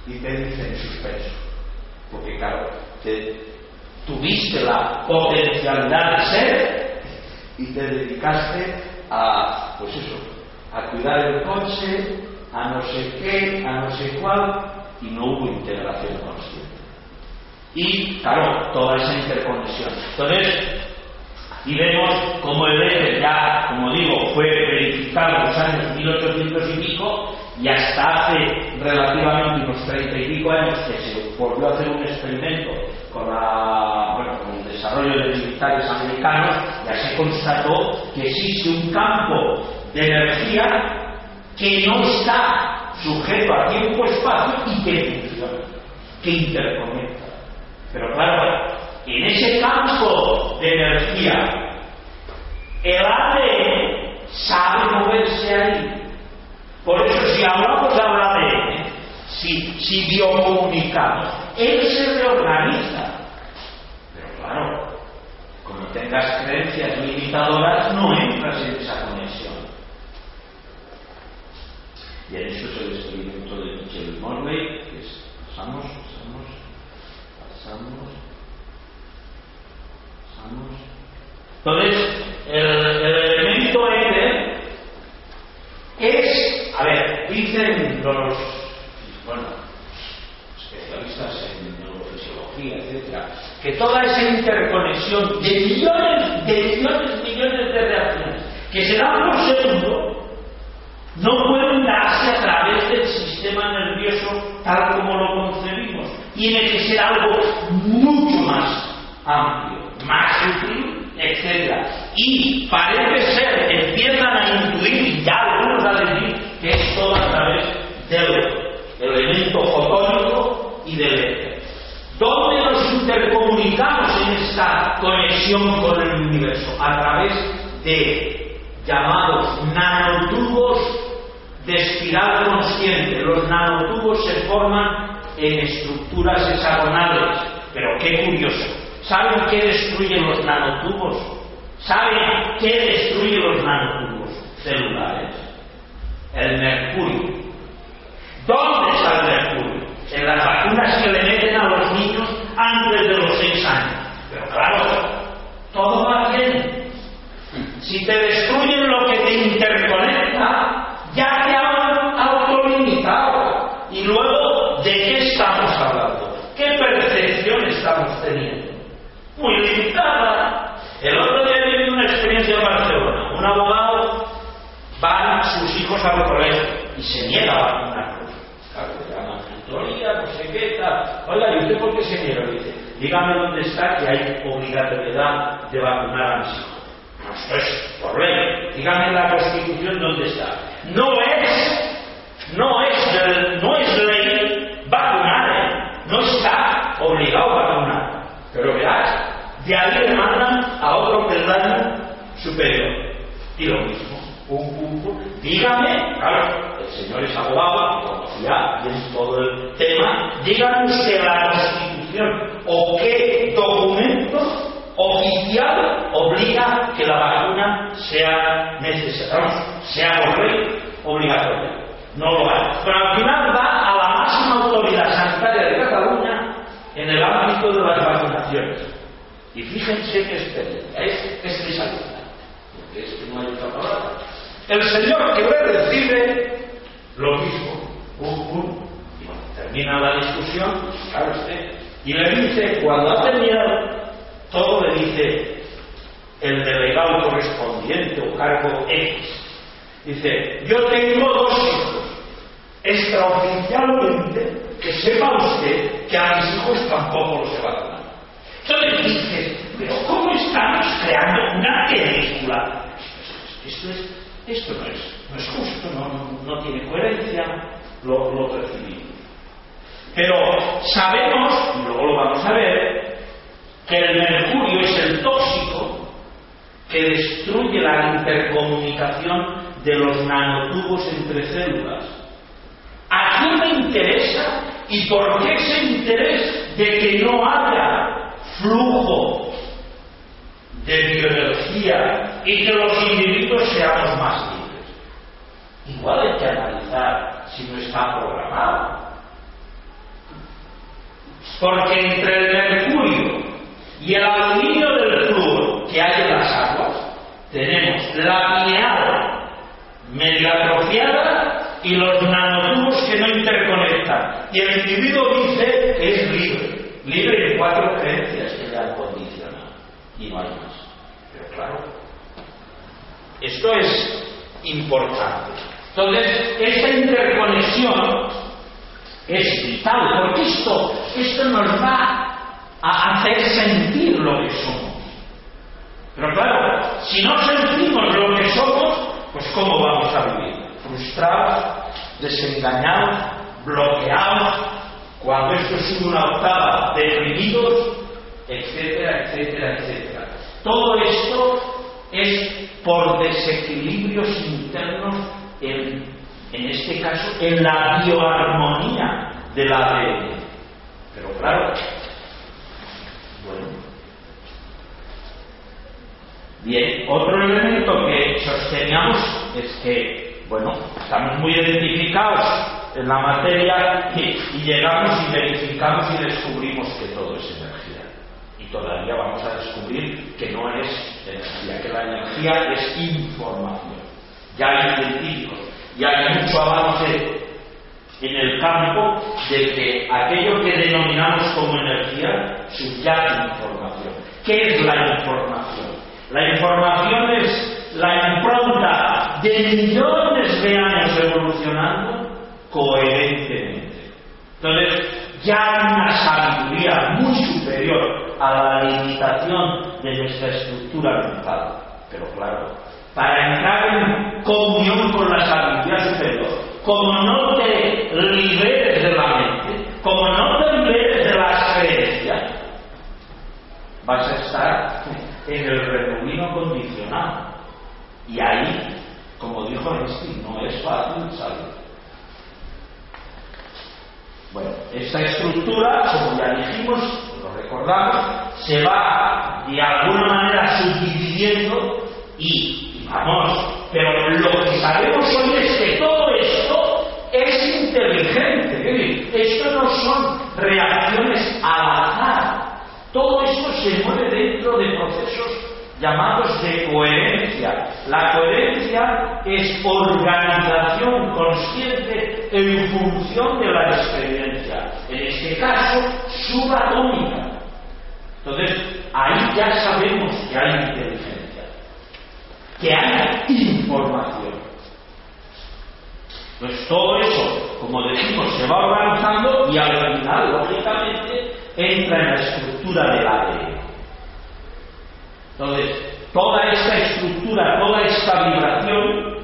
y te dicen suspenso. Porque claro, te, tuviste la potencialidad de ser y te dedicaste a, pues eso, a cuidar el coche, a no sé qué, a no sé cuál, y no hubo integración consciente y, claro, toda esa interconexión. Entonces, y vemos como el eje ya, como digo, fue verificado en los años 1800 y pico y hasta hace relativamente unos 30 y pico años que se volvió a hacer un experimento con, la, bueno, con el desarrollo de militares americanos, ya se constató que existe un campo de energía que no está sujeto a tiempo-espacio y que funciona, que interconecta. Pero claro, en ese campo de energía, el ADN sabe moverse ahí. Por eso si hablamos de ADN, si, si biocomunicamos, él se reorganiza. Pero claro, como tengas creencias limitadoras, no entras en esa conexión. Y en eso es el experimento de Michel Morley, que es, pasamos, entonces, el, elemento N es, a ver, dicen los especialistas en neurofisiología, etcétera, que toda esa interconexión de millones, de millones, millones de reacciones que se dan por segundo no pueden darse a través del sistema nervioso tal como lo concebimos. Tiene que ser algo mucho más amplio, más útil, etc. Y parece ser, empiezan a intuir, ya algunos a decir, que es todo a través del elemento fotónico y del éter. ¿Dónde nos intercomunicamos en esta conexión con el universo? A través de llamados nanotubos de espiral consciente. Los nanotubos se forman en estructuras hexagonales, pero qué curioso. ¿Saben qué destruye los nanotubos? ¿Saben qué destruye los nanotubos celulares? El mercurio. ¿Dónde está el mercurio? En las vacunas que le meten a los niños antes de los seis años. Pero claro, todo va bien. Si te destruyen lo que te interconecta, Muy limitada. El otro día viví una experiencia en Barcelona. Un abogado va sus hijos al colegio y se niega a vacunarlos. Claro, le no sé qué, tal. Oiga, ¿y usted por qué se niega? Dice, dígame dónde está que hay obligatoriedad de vacunar a mis hijos. Esto es por ley. Dígame la Constitución dónde está. No es, no es, no es ley vacunar, no está obligado a vacunar. Pero verás, de ahí le mandan a otro peldaño superior. Y lo mismo. Dígame, claro, el señor es abogado, conocía bien todo el tema, dígame usted la Constitución o qué documento oficial obliga que la vacuna sea necesaria, sea obligatoria. No lo hay. Pero al final va a la máxima autoridad sanitaria de Cataluña en el ámbito de las vacunaciones. Y fíjense qué experiencia, es especialista, porque es que no hay otra palabra. El señor que le recibe, lo mismo, pum, pum. Y bueno, termina la discusión, claro usted, y le dice, cuando ha terminado, todo le dice el delegado correspondiente o cargo X. Dice, yo tengo dos hijos. Extraoficialmente, que sepa usted que a mis hijos tampoco los he vacunado. Entonces dice, pero ¿cómo estamos creando una película? Esto, es, esto no, es, no es justo, no, no, tiene coherencia, lo, lo. Pero sabemos, y luego lo vamos a ver, que el mercurio es el tóxico que destruye la intercomunicación de los nanotubos entre células. ¿A quién le interesa y por qué ese interés de que no haya flujo de bioenergía y que los individuos seamos más libres? Igual hay que analizar si no está programado. Porque entre el mercurio y el aluminio del flúor que hay en las aguas, tenemos la pineal medio atrofiada y los nanotubos que no interconectan. Y el individuo dice que es libre, libre de cuatro creencias que le han condicionado. Y no hay más. Pero claro, esto es importante. Entonces, esta interconexión es vital, porque esto, esto nos va a hacer sentir lo que somos. Pero claro, si no sentimos lo que somos, pues ¿cómo vamos a vivir? Frustrados, desengañados, bloqueados, cuando esto sube una octava, deprimidos, etcétera, etcétera, etcétera. Todo esto es por desequilibrios internos en, en este caso, en la bioarmonía del ADN. Pero claro, bueno. Bien, otro elemento que sosteníamos es que, bueno, estamos muy identificados en la materia y, llegamos y verificamos y descubrimos que todo es energía. Y todavía vamos a descubrir que no es energía, que la energía es información. Ya hay científicos y hay mucho avance en el campo de que aquello que denominamos como energía subyace información. ¿Qué es la información? La información es la impronta de millones de años evolucionando coherentemente. Entonces, ya hay una sabiduría muy superior a la limitación de nuestra estructura mental. Pero claro, para entrar en comunión con la sabiduría superior, como no te liberes de la mente, como no te liberes de las creencias, vas a estar en el remolino condicionado. Y ahí, como dijo Einstein, no es fácil salir. Bueno, esta estructura, como ya dijimos, lo recordamos, se va de alguna manera subdividiendo y, vamos, pero lo que sabemos hoy es que todo esto es inteligente. Esto no son reacciones al azar. Todo esto se mueve dentro de procesos llamados de coherencia. La coherencia es organización consciente en función de la experiencia. En este caso, subatómica. Entonces, ahí ya sabemos que hay inteligencia, que hay información. Pues todo eso, como decimos, se va organizando y al final, lógicamente, entra en la estructura del ADN. Entonces, toda esta estructura, toda esta vibración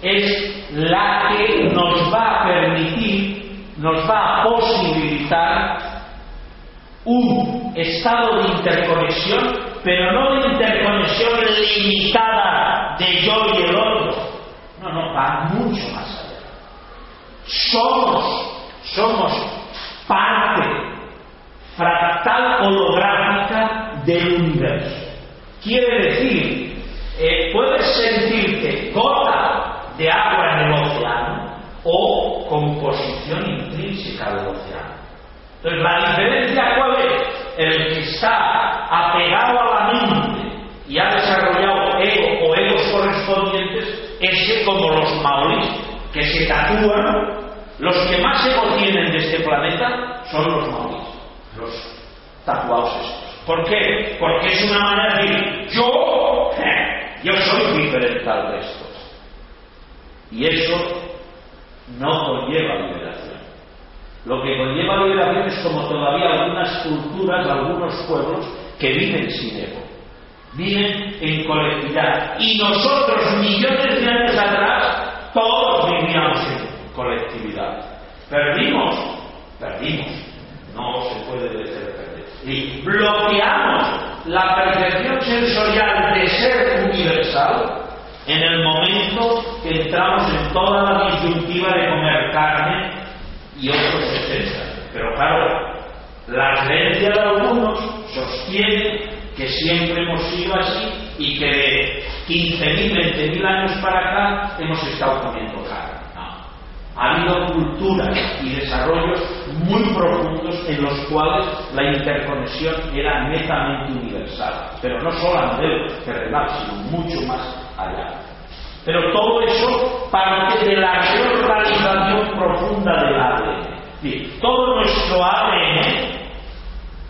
es la que nos va a permitir, nos va a posibilitar un estado de interconexión, pero no de interconexión limitada de yo y el otro. No, no, va mucho más allá. Somos, somos parte fractal holográfica del universo. Quiere decir, eh, puedes sentirte gota de agua en el océano o composición intrínseca del océano. Entonces, la diferencia cuál es? El que está apegado a la mente y ha desarrollado ego o egos correspondientes, ese como los maoríes, que se tatúan, los que más ego tienen de este planeta son los maoríes, los tatuados estos. ¿Por qué? Porque es una manera de decir, yo, yo soy diferente al resto. Y eso no conlleva liberación. Lo que conlleva liberación es como todavía algunas culturas, algunos pueblos que viven sin ego, viven en colectividad. Y nosotros, millones de años atrás, todos vivíamos en colectividad. Perdimos, perdimos. No se puede decir y bloqueamos la percepción sensorial de ser universal en el momento que entramos en toda la disyuntiva de comer carne y otros etcétera. Pero claro, la creencia de algunos sostiene que siempre hemos sido así y que de 15.000, 20.000 años para acá hemos estado comiendo carne. Ha habido culturas y desarrollos muy profundos en los cuales la interconexión era netamente universal, pero no solo a nivel terrenal, sino mucho más allá. Pero todo eso parte de la reorganización profunda del ADN. todo nuestro ADN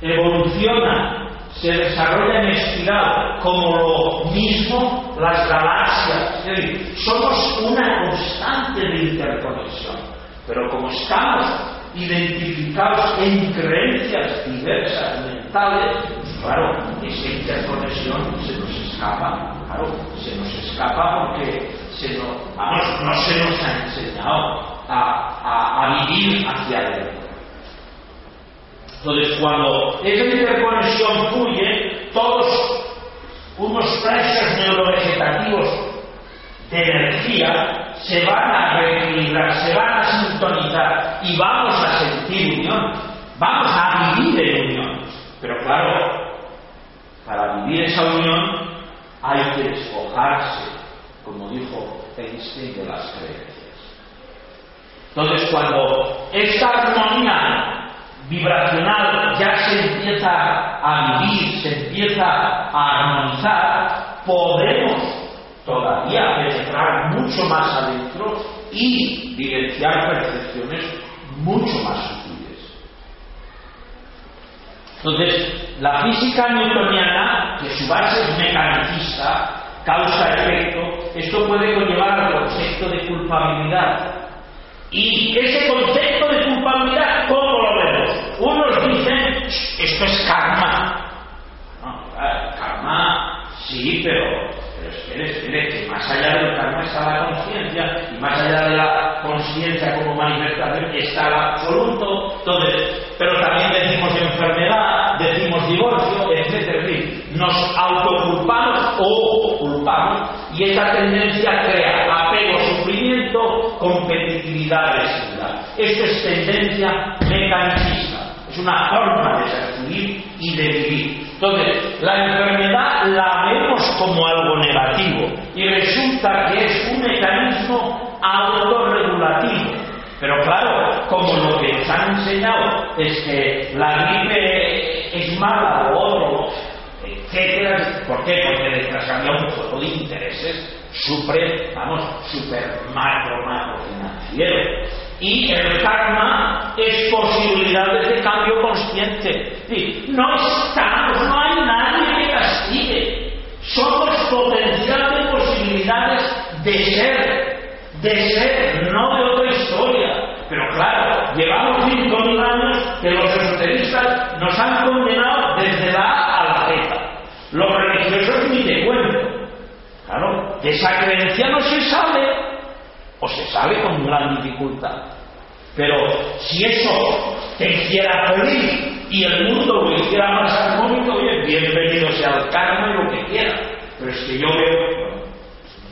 evoluciona se desarrolla en espiral, como lo mismo las galaxias. Somos una constante de interconexión. Pero como estamos identificados en creencias diversas mentales, claro, esa interconexión se nos escapa, claro, se nos escapa porque se nos, no se nos ha enseñado a, a vivir hacia adentro. Entonces, cuando esa interconexión fluye, todos unos precios neurovegetativos de energía se van a reequilibrar, se van a sintonizar y vamos a sentir unión, vamos a vivir en unión. Pero claro, para vivir esa unión hay que despojarse, como dijo Einstein, de las creencias. Entonces, cuando esta armonía vibracional ya se empieza a vivir, se empieza a armonizar, podemos todavía penetrar mucho más adentro y vivenciar percepciones mucho más sutiles. Entonces, la física newtoniana, que su base es mecanicista, causa-efecto, esto puede conllevar al concepto de culpabilidad. Y ese concepto de culpabilidad, ¿cómo lo unos dicen, esto es karma. karma, sí, pero, pero espere, espere, que más allá del karma está la conciencia, y más allá de la conciencia como manifestación está el absoluto. Entonces, pero también decimos enfermedad, decimos divorcio, etc. nos autoculpamos o culpamos, y esta tendencia crea apego, sufrimiento, competitividad, desigualdad. Esto es tendencia mecanicista es una forma de sacudir y de vivir. Entonces, la enfermedad la vemos como algo negativo y resulta que es un mecanismo autorregulativo. Pero claro, como lo que nos han enseñado es que la gripe es mala o otro, etcétera, ¿por qué? Porque detrás había un juego de intereses super, vamos, super macro, macro financiero. Y el karma es posibilidades de cambio consciente. no estamos, no hay nadie que castigue. Somos potencial de posibilidades de ser, de ser, no de otra historia. Pero claro, llevamos 5.000 años que los esoteristas nos han condenado desde la A a la Z. Los religiosos ni te cuento. Claro, de esa creencia no se sabe, o se sabe con gran dificultad. Pero si eso te hiciera feliz y el mundo lo hiciera más armónico, oye, bienvenido sea el karma y lo que quiera. Pero es que yo veo,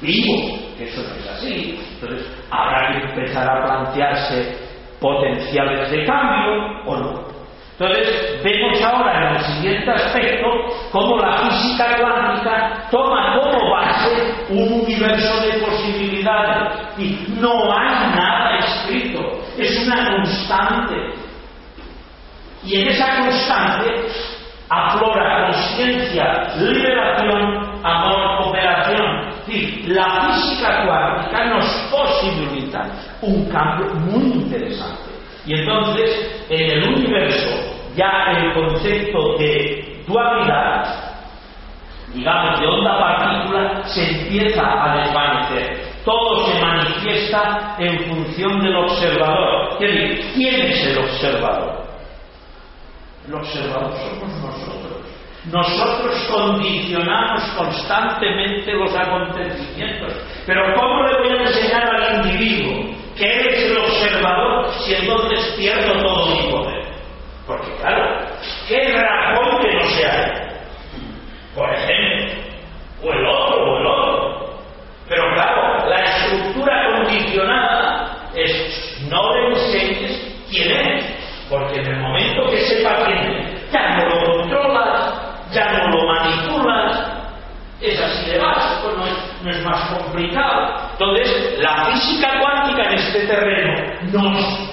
vivo, que eso no es así. Entonces, habrá que empezar a plantearse potenciales de cambio o no. Entonces, vemos ahora en el siguiente aspecto cómo la física cuántica toma como base un universo de posibilidades. Y no hay nada escrito, es una constante. Y en esa constante aflora conciencia, liberación, amor, cooperación. La física cuántica nos posibilita un cambio muy interesante. Y entonces, en el universo, ya el concepto de dualidad, digamos, de onda-partícula, se empieza a desvanecer. Todo se manifiesta en función del observador. ¿Quién es el observador? El observador somos nosotros. Nosotros condicionamos constantemente los acontecimientos. Pero ¿cómo le voy a enseñar al individuo que él es el observador si entonces pierdo todo mi poder? Porque claro, ¿qué razón que no sea él? Por ejemplo, o el otro, o el otro. Pero claro, la estructura condicionada es no le enseñes quién es, porque en el momento que sepa quién es, ya no lo controlas, ya no lo manipulas, es así de básico, no es, es más complicado. Entonces, la física cuántica en este terreno nos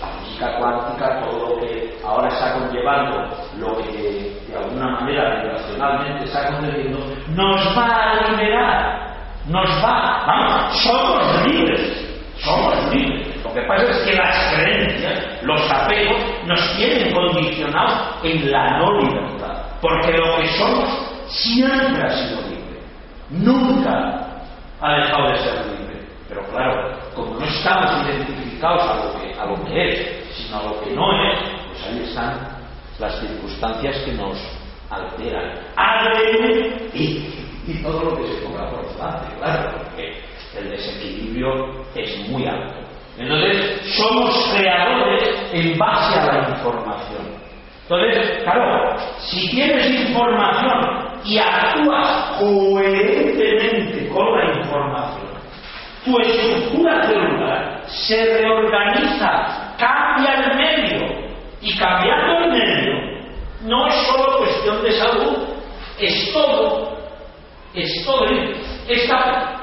la física cuántica, todo lo que ahora está conllevando, lo que de alguna manera vibracionalmente está concediendo, nos va a liberar, nos va, vamos, somos libres, somos libres. Lo que pasa es que las creencias, los apegos, nos tienen condicionados en la no libertad, porque lo que somos siempre ha sido libre, nunca ha dejado de ser libre. Pero claro, como no estamos identificados a lo que, a lo que es, sino a lo que no es, pues ahí están las circunstancias que nos alteran. ADN y, y todo lo que se ponga por delante, claro, porque el desequilibrio es muy alto. Entonces, somos creadores en base a la información. Entonces, claro, si tienes información y actúas coherentemente con la información, tu estructura celular se reorganiza, cambia el medio. Y cambiando el medio no es solo cuestión de salud, es todo, es todo. Esta,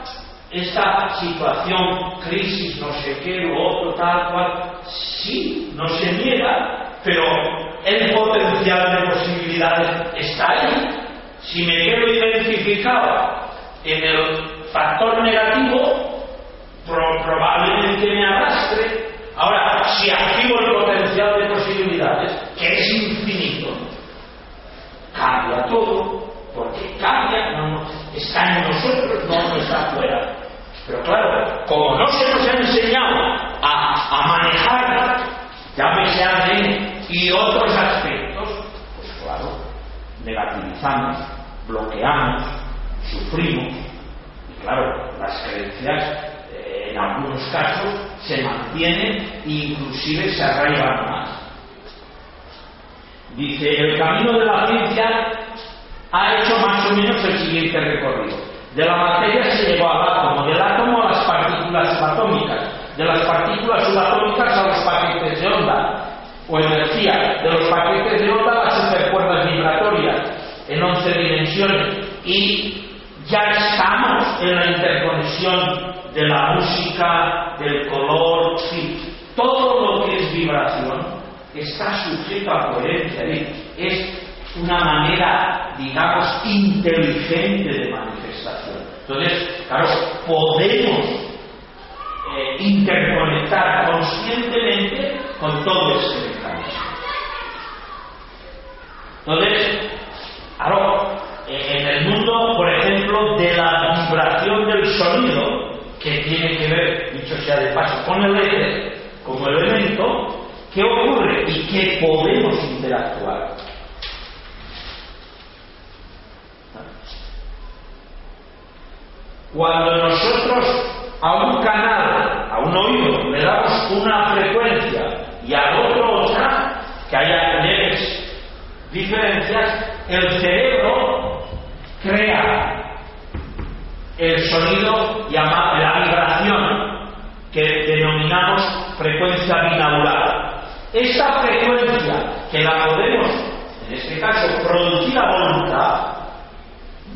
esta situación, crisis, no sé qué, lo otro, tal cual, sí, no se niega, pero el potencial de posibilidades está ahí. Si me quedo identificado en el factor negativo, probablemente me arrastre. Ahora, si activo el potencial de posibilidades, que es infinito, cambia todo, porque cambia, no, está en nosotros, no está afuera. Pero claro, como no se nos ha enseñado a, a manejar, llámese ADN y otros aspectos, pues claro, negativizamos, bloqueamos, sufrimos, y claro, las creencias en algunos casos se mantienen e inclusive se arraigan más. Dice, el camino de la ciencia ha hecho más o menos el siguiente recorrido. De la materia se llegó al átomo, del átomo a las partículas subatómicas, de las partículas subatómicas a los paquetes de onda o energía de los paquetes de onda las supercuerdas vibratorias en 11 dimensiones y ya estamos en la interconexión de la música, del color, sí. Todo lo que es vibración está sujeto a coherencia. Es una manera, digamos, inteligente de manifestación. Entonces, claro, podemos eh, interconectar conscientemente con todo ese mecanismo. Entonces, claro, eh, en el mundo, por ejemplo, de la vibración del sonido, que tiene que ver, dicho sea de paso, con el éter como elemento, ¿qué ocurre y qué podemos interactuar? Cuando nosotros a un canal, a un oído, le damos una frecuencia y al otro otra, que haya leves diferencias, el cerebro crea el sonido llamado la vibración que denominamos frecuencia binaural. Esta frecuencia que la podemos, en este caso, producir a voluntad,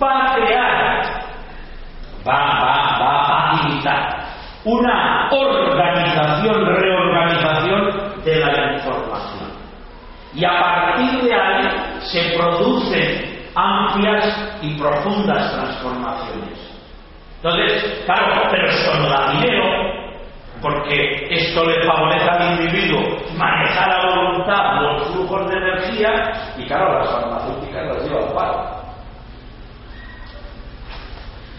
va a crear va, va, va a facilitar una organización, reorganización de la información. Y a partir de ahí se producen amplias y profundas transformaciones. Entonces, claro, pero esto no da dinero, porque esto le favorece al individuo manejar a voluntad los flujos de energía y claro, las farmacéuticas las llevan para.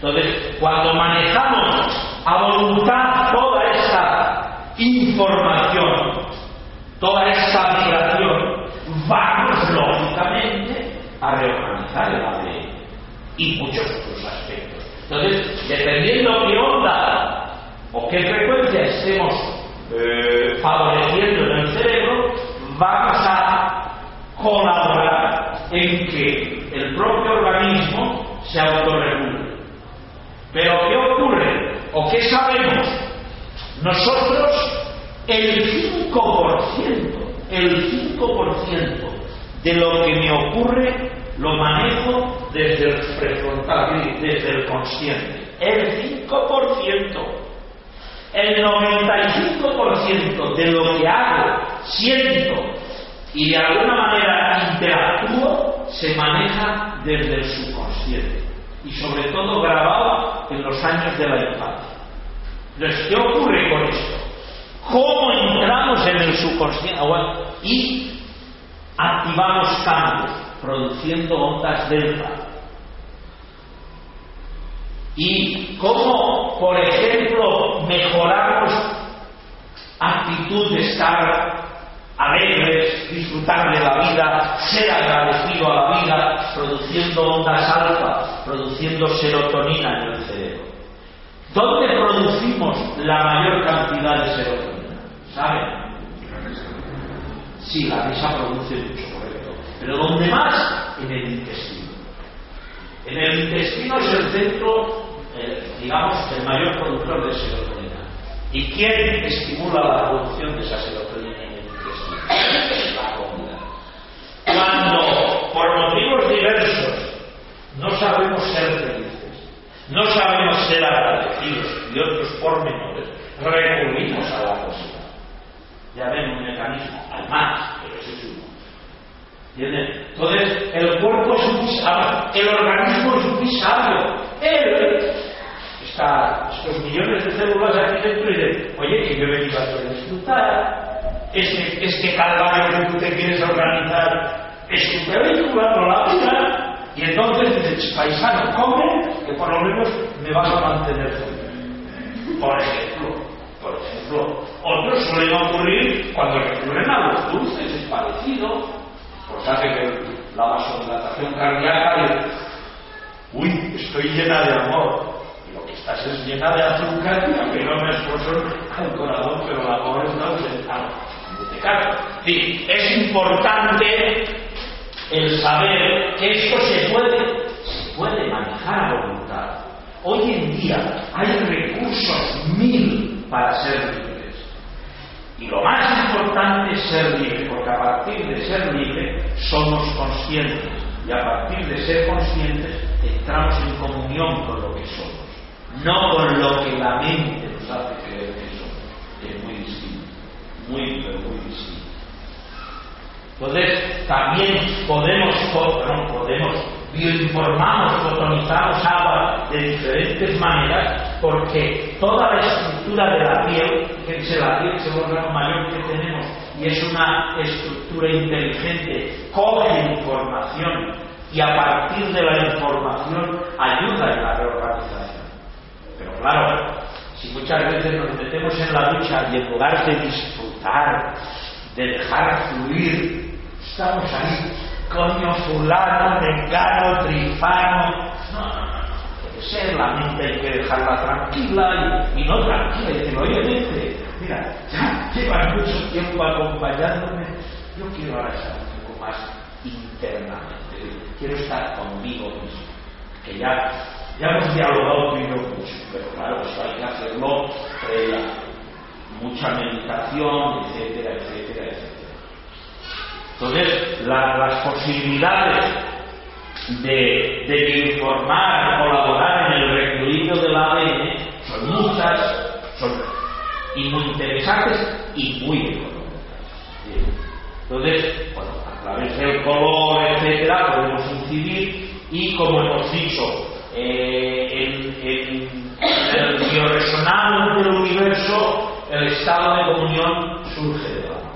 Entonces, cuando manejamos a voluntad toda esta información, toda esta migración, vamos lógicamente a reorganizar el ADN y muchos otros aspectos. Entonces, dependiendo qué onda o qué frecuencia estemos eh, favoreciendo en el cerebro, vamos a colaborar en que el propio organismo se autorregule. Pero ¿qué ocurre? ¿O qué sabemos? Nosotros el 5%, el 5% de lo que me ocurre lo manejo desde el prefrontal, desde el consciente. El 5%. El 95% de lo que hago, siento y de alguna manera interactúo se maneja desde el subconsciente y sobre todo grabado en los años de la infancia. Entonces, ¿qué ocurre con esto? ¿Cómo entramos en el subconsciente y activamos cambios, produciendo ondas delta? ¿Y cómo, por ejemplo, mejoramos actitud de estar alegres, disfrutar de la vida, ser agradecido a la vida, produciendo ondas alfa, produciendo serotonina en el cerebro. ¿Dónde producimos la mayor cantidad de serotonina? ¿Saben? Sí, la risa produce mucho, correcto. Pero ¿dónde más? En el intestino. En el intestino es el centro, eh, digamos, el mayor productor de serotonina. ¿Y quién estimula la producción de esa serotonina? Cuando, por motivos diversos, no sabemos ser felices, no sabemos ser agradecidos y otros pormenores, recurrimos a la comida. Ya ven un mecanismo, al más, pero ese es uno. ¿Entienden? Entonces, el cuerpo es muy sabio, el organismo es muy sabio. Él está, estos millones de células aquí dentro y dice, oye, que yo he venido a disfrutar, este, este calvario que tú te quieres organizar es tu película, no la vida, y entonces dices, paisano, come, que por lo menos me vas a mantener. Por ejemplo, por ejemplo, otros suelen ocurrir cuando recurren a los dulces, es parecido, pues hace que la vasodilatación cardíaca es, uy, estoy llena de amor, y lo que estás es llena de azúcar, y aunque no me esfuerzo al corazón, pero el amor está ausentado es importante el saber que esto se puede, se puede manejar a voluntad. Hoy en día hay recursos mil para ser libres. Y lo más importante es ser libre, porque a partir de ser libre, somos conscientes. Y a partir de ser conscientes, entramos en comunión con lo que somos, no con lo que la mente nos hace creer que somos, es muy muy, pero muy distinto. Entonces, también podemos, no, podemos, bioinformamos, fotonizamos agua de diferentes maneras, porque toda la estructura de la piel, fíjense, la piel es el órgano mayor que tenemos y es una estructura inteligente, coge información y a partir de la información ayuda en la reorganización. Pero claro, si muchas veces nos metemos en la ducha y en lugar de disfrutar, de dejar fluir, estamos ahí, coño fulano, mengano, trifano. No, no, no, no. Puede ser, la mente hay que dejarla tranquila y, y no tranquila, y decir, oye, mente, mira, ya llevas mucho tiempo acompañándome, yo quiero ahora estar un poco más internamente, quiero estar conmigo mismo, que ya, ya hemos dialogado tú mucho, pero claro, eso hay que hacerlo previa, mucha meditación, etcétera, etcétera, etcétera. Entonces, la, las posibilidades de, informar, colaborar en el reequilibrio del ADN son muchas, son muy interesantes y muy económicas. Entonces, bueno, a través del color, etcétera, podemos incidir y, como hemos dicho, eh, en, en, el bioresonante del universo, el estado de comunión surge de la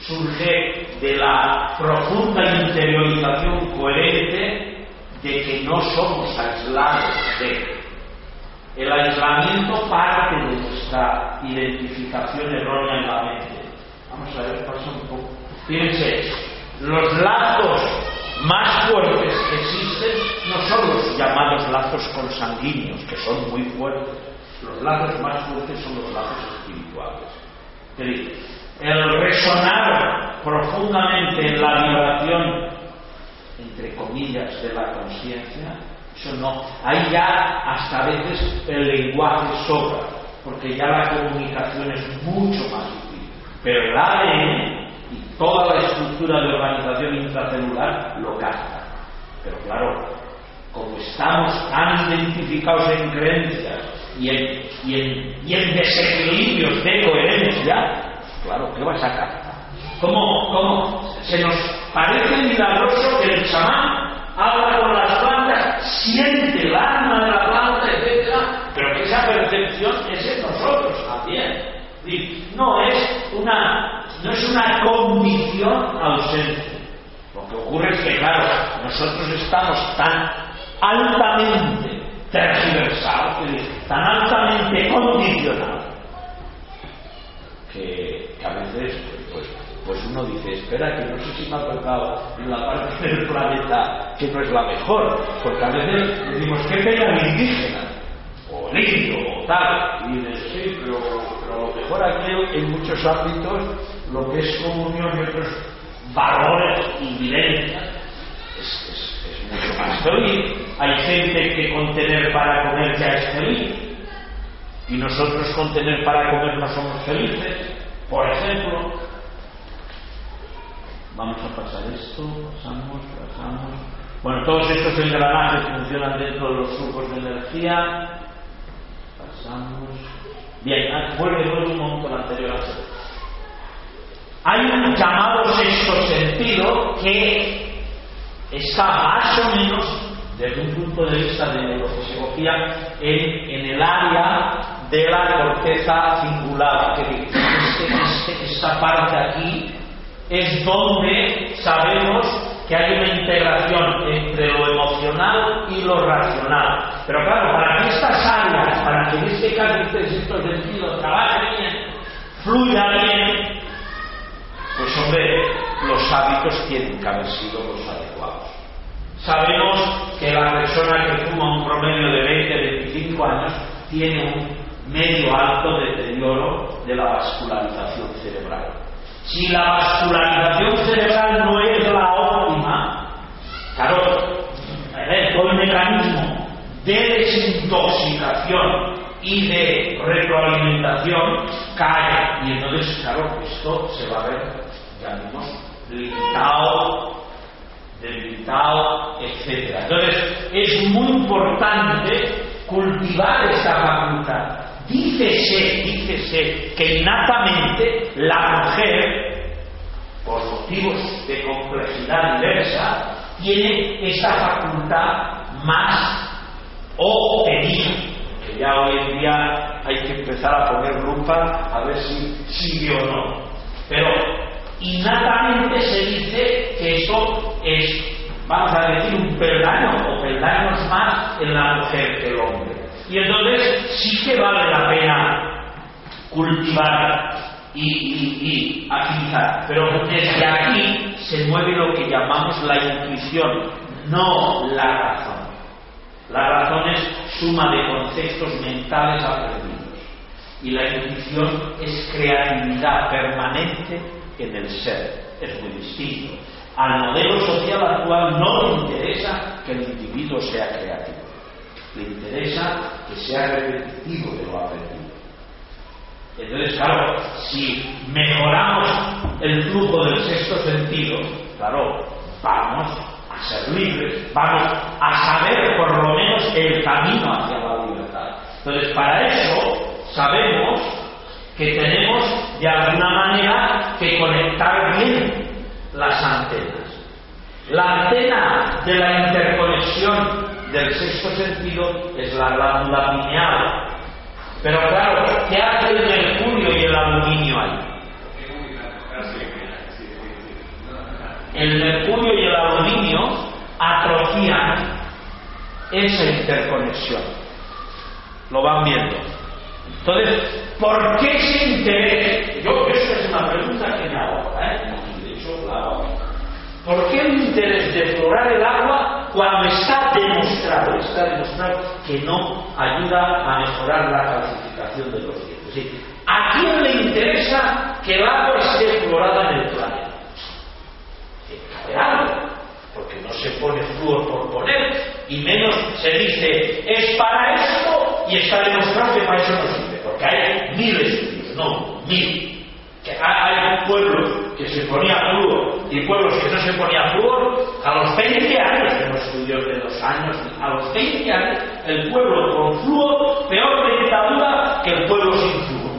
surge de la profunda interiorización coherente de que no somos aislados de. El aislamiento parte de nuestra identificación errónea en la mente. Vamos a ver, pasa un poco. Fíjense, los lazos más fuertes que existen no son los llamados lazos consanguíneos, que son muy fuertes. Los lazos más fuertes son los lazos espirituales. El resonar profundamente en la vibración, entre comillas, de la conciencia, eso no. Ahí ya hasta a veces el lenguaje sobra, porque ya la comunicación es mucho más útil. Pero el ADN toda la estructura de organización intracelular lo capta. Pero claro, como estamos tan identificados en creencias y en, y en, y en desequilibrios de coherencia, claro, ¿qué vas a captar? ¿Cómo, ¿Cómo se nos parece milagroso que el chamán habla con las plantas, siente el alma de la planta, etc., pero que esa percepción es en nosotros también. No es una, no es una condición ausente. Lo que ocurre es que, claro, nosotros estamos tan altamente tergiversados, tan altamente condicionados, que, que a veces pues, pues uno dice, espera, que no sé si me ha tocado en la parte del planeta que no es la mejor, porque a veces decimos, qué pena indígena, o indio, o tal, y dices, sí, pero, pero lo mejor aquí en muchos ámbitos, lo que es comunión y otros valores y vivencias, es, mucho más feliz. Hay gente que con tener para comer ya es feliz, y nosotros con tener para comer no somos felices. Por ejemplo, vamos a pasar esto, pasamos, pasamos. Bueno, todos estos engranajes funcionan dentro de los flujos de energía. Bien, vuelve, vuelve un momento anterior Hay un llamado sexto sentido que está más o menos desde un punto de vista de neurofisiología en, el área de la corteza cingulada, que este, este, esta parte aquí es donde sabemos que hay una integración entre lo emocional y lo racional. Pero claro, para que estas áreas, para que en este caso este sexto sentido trabaje bien, fluya bien, pues hombre, los hábitos tienen que haber sido los adecuados. Sabemos que la persona que fuma un promedio de 20-25 años tiene un medio alto deterioro de la vascularización cerebral. Si la vascularización cerebral no es la claro, todo el mecanismo de desintoxicación y de retroalimentación cae y entonces, claro, esto se va a ver, ya vimos, limitado, debilitado, etc. Entonces, es muy importante cultivar esta facultad. Dícese, dícese que innatamente la mujer, por motivos de complejidad diversa, tiene esta facultad más o tenía, que ya hoy en día hay que empezar a poner lupa a ver si sigue o no. Pero innatamente se dice que esto es, vamos a decir, un peldaño o peldaños más en la mujer que el hombre. Y entonces sí que vale la pena cultivar y, y, y afinizar. Pero desde aquí se mueve lo que llamamos la intuición, no la razón. La razón es suma de conceptos mentales aprendidos. Y la intuición es creatividad permanente en el ser. Es muy distinto. Al modelo social actual no le interesa que el individuo sea creativo. Le interesa que sea repetitivo de lo aprendido. Entonces, claro, si mejoramos el flujo del sexto sentido, claro, vamos a ser libres, vamos a saber por lo menos el camino hacia la libertad. Entonces, para eso sabemos que tenemos de alguna manera que conectar bien las antenas. La antena de la interconexión del sexto sentido es la glándula pineal. Pero claro, ¿qué hace el mercurio y el aluminio ahí? El mercurio y el aluminio atrofían esa interconexión. Lo van viendo. Entonces, ¿por qué ese interés? Yo, esa es una pregunta que me hago, ¿eh? De hecho, la hago. ¿Por qué el interés de explorar el agua cuando está demostrado, está demostrado que no ayuda a mejorar la calcificación de los decir, ¿a quién le interesa que el agua esté explorada en el planeta? Cabe algo, porque no se pone flúor por poner, y menos se dice, es para esto, y está demostrado que para eso no sirve, porque hay mil estudios, no, mil. Que hay pueblos que se ponía flúor y pueblos que no se ponía flúor, a los 20 años, tenemos estudios de dos años, a los 20 años, el pueblo con flúor, peor dictadura que el pueblo sin flúor.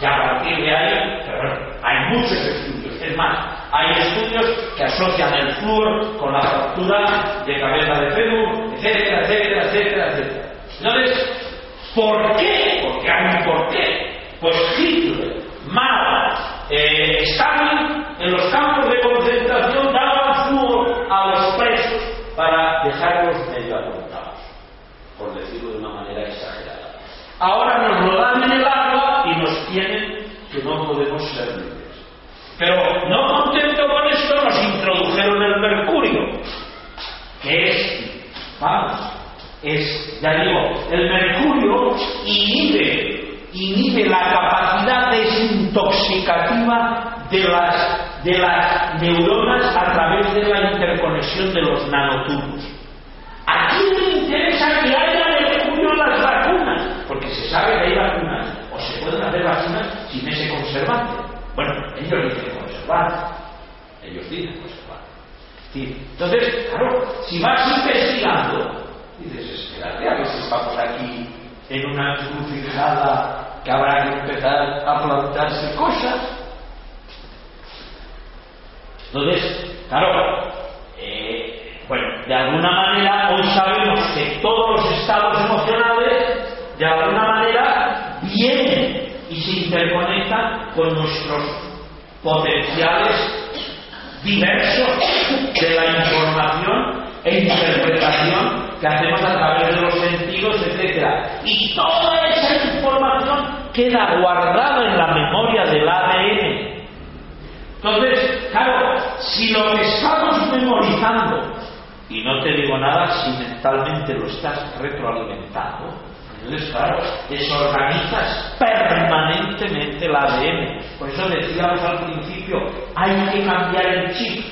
Y a partir de ahí, pero hay muchos estudios. Es más, hay estudios que asocian el flúor con la fractura de cabeza de fémur, etcétera, etcétera, etcétera, etcétera. Entonces, ¿por qué? Porque hay un por qué. Pues Hitler, Mao, Stalin, en los campos de concentración daban flúor a los presos para dejarlos medio atontados, por decirlo de una manera exagerada. Ahora nos lo dan en el agua y nos tienen que no podemos ser libres. Pero no contento con esto, nos introdujeron el mercurio, que es, vamos, es, ya digo, el mercurio inhibe, inhibe la capacidad desintoxicativa de las, de las neuronas a través de la interconexión de los nanotubos. ¿A quién le interesa que haya mercurio en las vacunas? Porque se sabe que hay vacunas, o se pueden hacer vacunas sin ese conservante. Bueno, ellos dicen conservante. Ellos dicen conservante. Entonces, claro, si vas investigando, dices, espérate, a si estamos aquí en una encrucijada que habrá que empezar a plantarse cosas. Entonces, claro, eh, bueno, de alguna manera hoy sabemos que todos los estados emocionales, de alguna manera, vienen y se interconectan con nuestros potenciales diversos de la información e interpretación que hacemos a través de los sentidos, etc. Y toda esa información queda guardada en la memoria del ADN. Entonces, claro, si lo que estamos memorizando, y no te digo nada si mentalmente lo estás retroalimentando, entonces, claro, desorganizas permanentemente el ADN. Por eso decíamos al principio, hay que cambiar el chip,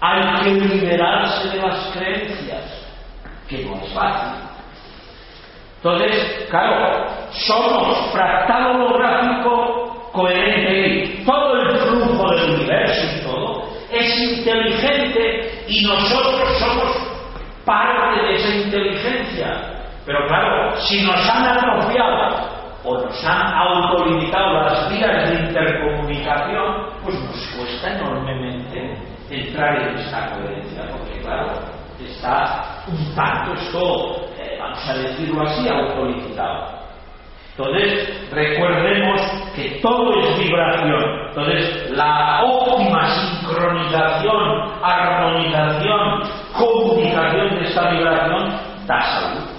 hay que liberarse de las creencias, que no es fácil. Entonces, claro, somos fractal holográfico coherente todo el flujo del universo y todo es inteligente y nosotros somos parte de esa inteligencia. Pero claro, si nos han atrofiado o nos han autolimitado las vías de intercomunicación, pues nos cuesta enormemente entrar en esta coherencia, porque claro, está un tanto esto, eh, vamos a decirlo así, autolimitado. Entonces, recordemos que todo es vibración. Entonces, la óptima sincronización, armonización, comunicación de esta vibración da salud.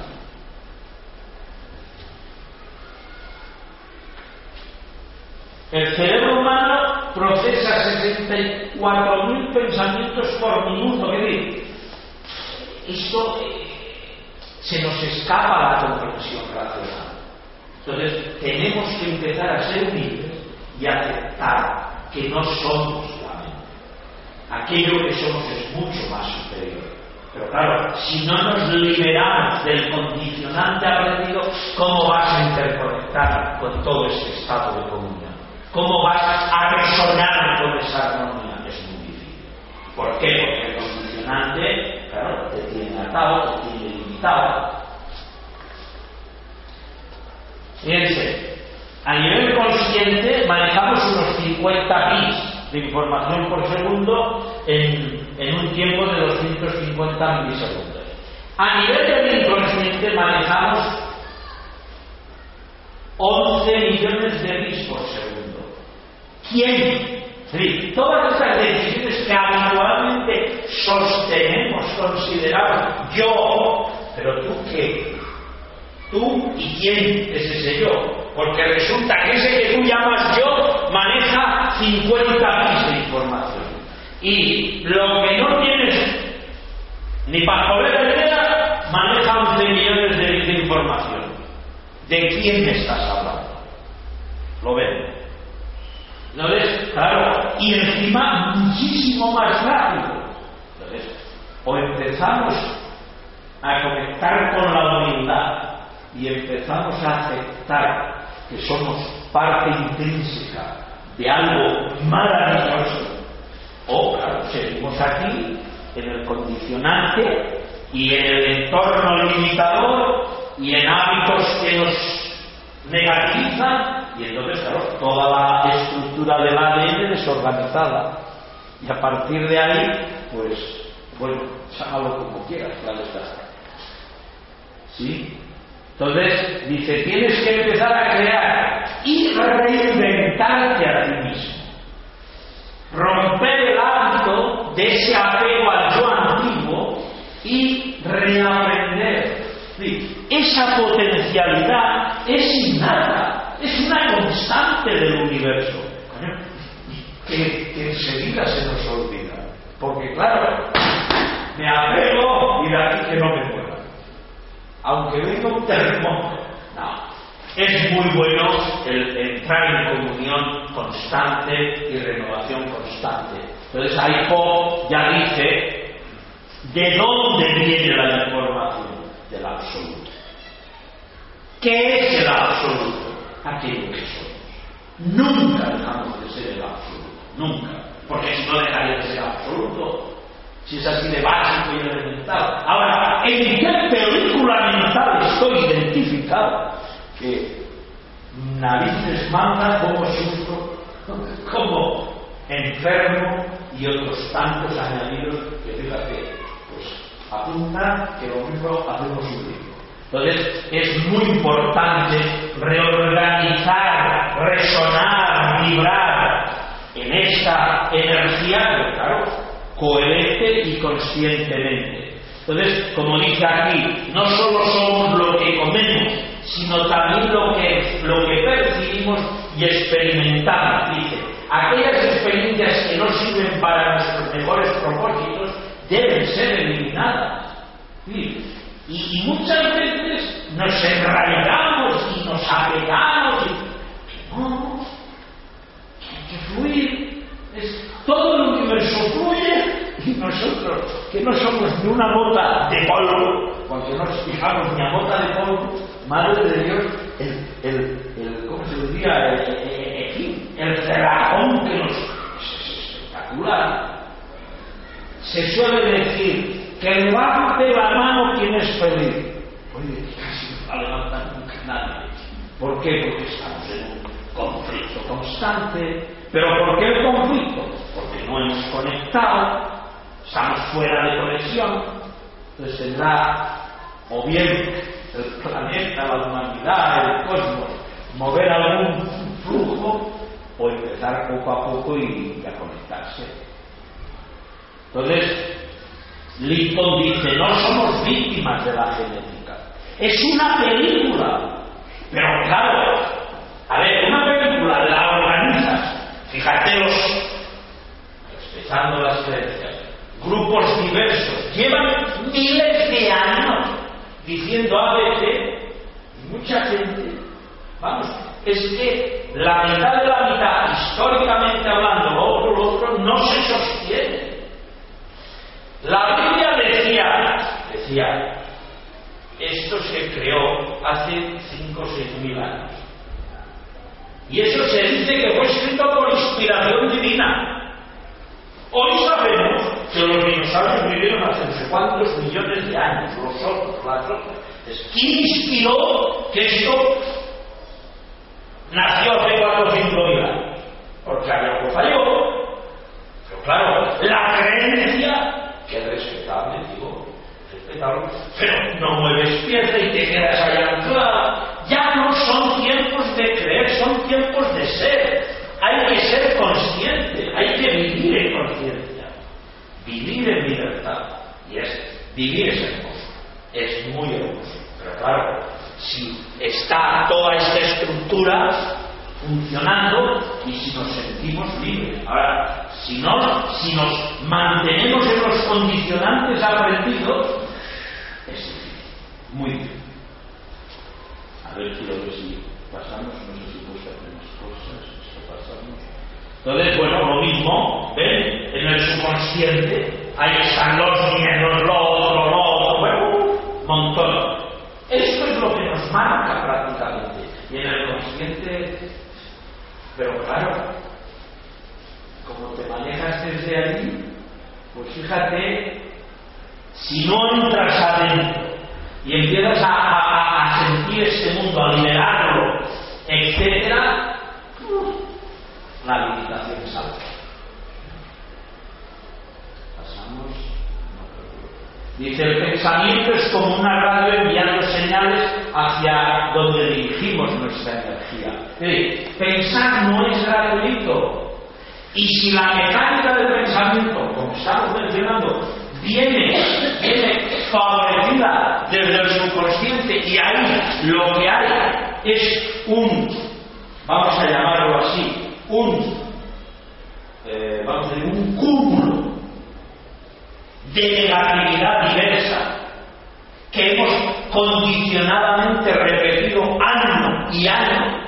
El cerebro humano procesa 64.000 pensamientos por minuto. Es decir, esto eh, se nos escapa a la comprensión racional. Entonces, tenemos que empezar a ser humildes y aceptar que no somos la mente. Aquello que somos es mucho más superior. Pero claro, si no nos liberamos del condicionante aprendido, ¿cómo vas a interconectar con todo este estado de comunión? ¿Cómo vas a resonar con esa armonía? Es muy difícil. ¿Por qué? Porque el condicionante, claro, te tiene atado, te tiene limitado. Fíjense, a nivel consciente manejamos unos 50 bits de información por segundo en, en un tiempo de 250 milisegundos. A nivel del inconsciente manejamos 11 millones de bits por segundo. ¿Quién? Todas estas decisiones que habitualmente sostenemos, consideramos yo, pero tú qué, tú y quién es ese yo. Porque resulta que ese que tú llamas yo maneja 50 bits de información. Y lo que no tienes ni para poder idea maneja 11 millones de bits de información. ¿De quién me estás hablando? ¿Lo ven? ¿No ves? Claro. Y encima muchísimo más rápido. Entonces, o empezamos a conectar con la humildad y empezamos a aceptar que somos parte intrínseca de algo maravilloso, o claro, seguimos aquí en el condicionante y en el entorno limitador y en hábitos que nos negativizan y entonces, claro, toda la estructura del ADN desorganizada y a partir de ahí, pues, bueno, sácalo como quieras, claro está. ¿Sí? Entonces, dice, tienes que empezar a crear y reinventarte a ti mismo. Romper el hábito de ese apego al yo antiguo y reaprender. Esa potencialidad es innata, es una constante del universo, que, enseguida se nos olvida. Porque claro, me apego y de aquí que no me mueva aunque venga un terremoto. No. Es muy bueno el entrar en comunión constante y renovación constante. Entonces ahí Poe ya dice de dónde viene la información del absoluto. ¿Qué es el absoluto? Aquello que somos. Nunca dejamos de ser el absoluto. Nunca. Porque si no dejaría de ser absoluto, si es así de básico y elemental. Ahora, ¿en qué película mental estoy identificado? Que narices manda como susto, como enfermo y otros tantos añadidos que fíjate, pues apunta que lo mismo hacemos un libro. Entonces es muy importante reorganizar, resonar, vibrar en esta energía, pero claro, coherente y conscientemente. Entonces, como dice aquí, no solo somos lo que comemos, sino también lo que, lo que percibimos y experimentamos. Dice, aquellas experiencias que no sirven para nuestros mejores propósitos deben ser eliminadas. Y, muchas veces nos enraigamos y nos apegamos y no, hay que fluir. Es, todo el universo fluye y nosotros, que no somos ni una mota de polvo, porque no nos fijamos ni a mota de polvo, madre de Dios, el, el, el ¿cómo se diría? El, el, el cerrajón que nos. es espectacular. se suele decir que levante la mano quien es feliz. Oye, casi no la levanta nunca nadie. ¿Por qué? Porque estamos en un conflicto constante. ¿Pero por qué el conflicto? Porque no hemos conectado, estamos fuera de conexión. Entonces tendrá o bien el planeta, la humanidad, el cosmos, mover algún flujo o empezar poco a poco y, a conectarse. Entonces, Lincoln dice, no somos víctimas de la genética, es una película. Pero claro, a ver, una película la organizas, fíjate los, respetando las creencias, grupos diversos, llevan miles de años diciendo a veces, mucha gente, vamos, es que la mitad de la mitad, históricamente hablando, lo otro, lo otro, no se sostiene. La esto se creó hace 5 o 6 mil años. Y eso se dice que fue escrito por inspiración divina. Hoy sabemos que los dinosaurios vivieron hace no sé cuántos millones de años, los otros, las otras. ¿Quién inspiró que esto nació hace cuatro o cinco mil años? Porque algo falló. Pero claro, la creencia, que es respetable, digo, pero no mueves pieza y te quedas allá anclada. Ya no son tiempos de creer, son tiempos de ser. Hay que ser consciente, hay que vivir en conciencia, vivir en libertad. Y es, vivir es hermoso, es muy hermoso. Pero claro, si está toda esta estructura funcionando y si nos sentimos libres. Ahora, si, no, si nos mantenemos en los condicionantes aprendidos, muy difícil. A ver, quiero ver si pasamos, no sé si puse algunas cosas, esto pasamos. Entonces, bueno, lo mismo, ¿ven? En el subconsciente, ahí están los miedos, lo otro, lo otro, bueno, montón. Esto es lo que nos marca prácticamente. Y en el consciente, pero claro, como te manejas desde allí, pues fíjate, si no entras adentro y empiezas a, sentir este mundo, a liberarlo, etcétera, la limitación es alta. Pasamos. Dice, el pensamiento es como una radio enviando señales hacia donde dirigimos nuestra energía. pensar no es gratuito. Y si la mecánica del pensamiento, como estamos mencionando, viene, viene favorecida desde el subconsciente y ahí lo que hay es un, vamos a llamarlo así, un, eh, vamos a decir, un cúmulo de negatividad diversa que hemos condicionadamente repetido año y año.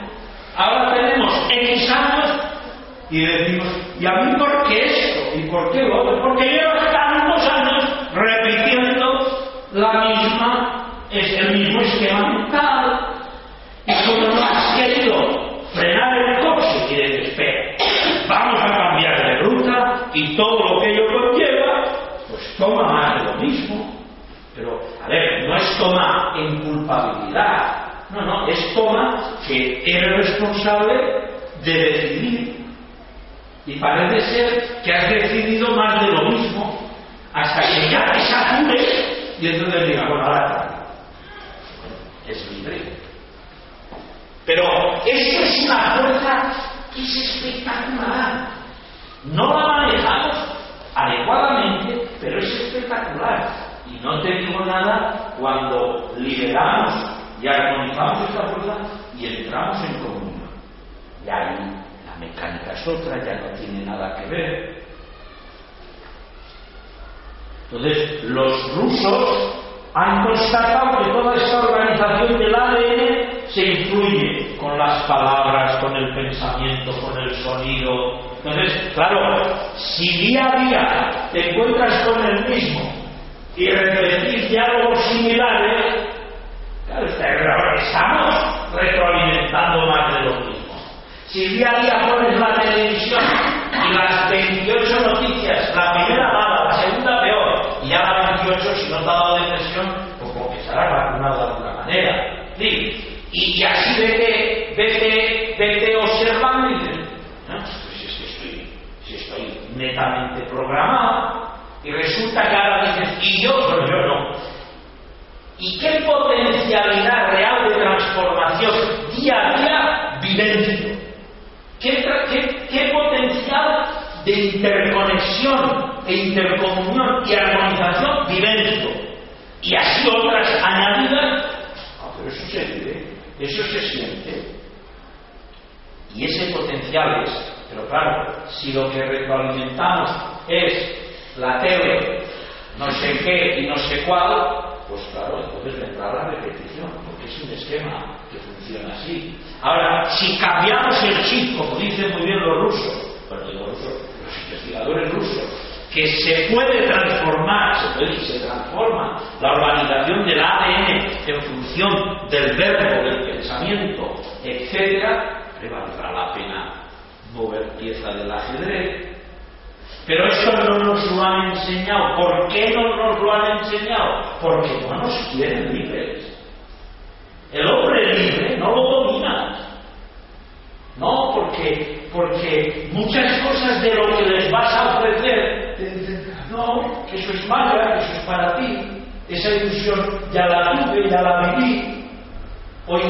Ahora tenemos X años y decimos, ¿y a mí por qué esto? ¿Y por qué lo otro? Porque repitiendo la misma, es el mismo esquema mental. Y como no has querido frenar el coche y decir, espera, vamos a cambiar de ruta y todo lo que ello conlleva, pues toma más de lo mismo. Pero, a ver, no es toma en culpabilidad, no, no, es toma que eres responsable de decidir. Y parece ser que has decidido más de lo mismo hasta que ya te satures y entonces diga, bueno, ahora es libre. Pero esto es una fuerza que es espectacular. No la manejamos adecuadamente, pero es espectacular. Y no te digo nada cuando liberamos y armonizamos esta fuerza y entramos en comunión. Y ahí la mecánica es otra, ya no tiene nada que ver. Entonces, los rusos han constatado que toda esta organización del ADN se influye con las palabras, con el pensamiento, con el sonido. Entonces, claro, si día a día te encuentras con el mismo y repetís diálogos similares, claro, estamos retroalimentando más de lo mismo. Si día a día pones la televisión y las 28 noticias, la primera va, la segunda si no te ha dado depresión, pues porque estarás vacunado de alguna manera. ¿Sí? Y, y, así vete, vete, vete observando y dices, ¿no? pues es que estoy, si estoy netamente programado, y resulta que ahora dices, y yo, pero yo no. ¿Y qué potencialidad real de transformación día a día vivencio? ¿Qué, qué, qué potencial de interconexión, e intercomunión y armonización vivencio? Y así otras añadidas, ah, pero eso se vive, eso se siente. Y ese potencial es, pero claro, si lo que retroalimentamos es la tele, no sé qué y no sé cuál, pues claro, entonces vendrá la repetición, porque es un esquema que funciona así. Ahora, si cambiamos el chip, como dicen muy bien los rusos, bueno, los rusos, los investigadores rusos, que se puede transformar, se puede y se transforma la organización del ADN en función del verbo, del pensamiento, etcétera, le valdrá la pena mover pieza del ajedrez, pero esto no nos lo han enseñado. ¿Por qué no nos lo han enseñado? Porque no nos quieren libres. El hombre libre no lo domina. No, porque, porque muchas cosas de lo que les vas a ofrecer, no, que eso es magia, que eso es para ti. Esa ilusión ya la tuve, ya la viví. Hoy,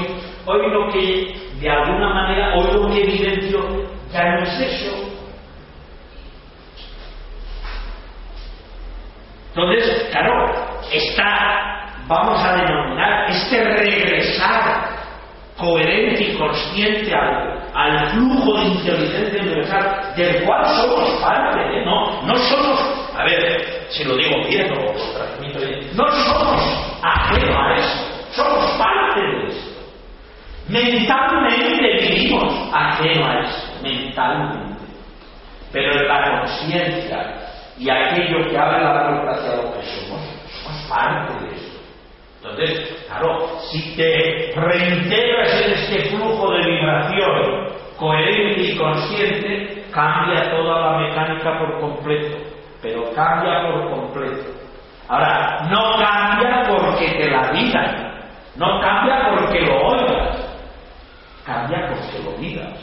hoy lo que, de alguna manera, hoy lo que evidencio ya no es eso, Entonces, claro, está, vamos a denominar, este regresar coherente y consciente al, flujo de inteligencia universal del cual somos parte, ¿eh? no, no somos, a ver, si lo digo bien o lo transmito bien, no somos ajenos a eso, somos parte de esto. Mentalmente vivimos ajeno a eso, mentalmente. Pero en la conciencia y aquello que abre la puerta hacia lo que somos, somos parte de eso. Entonces, claro, si te reintegras en este flujo de vibración coherente y consciente, cambia toda la mecánica por completo, pero cambia por completo. Ahora, no cambia porque te la digan, no cambia porque lo oigas, cambia porque lo digas.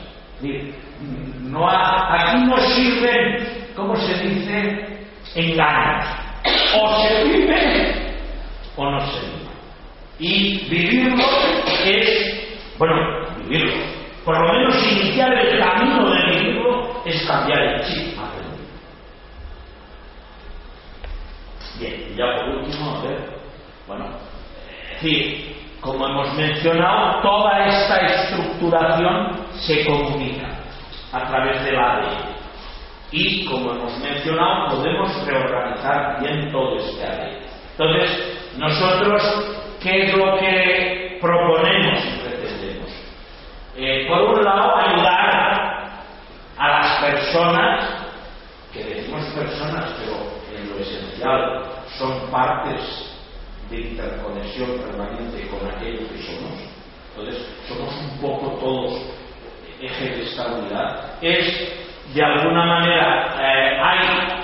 No, aquí no sirven ¿cómo se dice? Engaños. O se vive o no se vive. Y vivirlo es, bueno, vivirlo. Por lo menos iniciar el camino de vivirlo es cambiar el chip. Bien, y ya por último, a ver, bueno, decir, como hemos mencionado, toda esta estructuración se comunica a través del ADN y, como hemos mencionado, podemos reorganizar bien todo este área. Entonces, nosotros, ¿qué es lo que proponemos y pretendemos? Eh, por un lado, ayudar a las personas, que decimos personas, pero en lo esencial son partes de interconexión permanente con aquello que somos. Entonces, somos un poco todos ejes de esta unidad. Es de alguna manera eh, hay,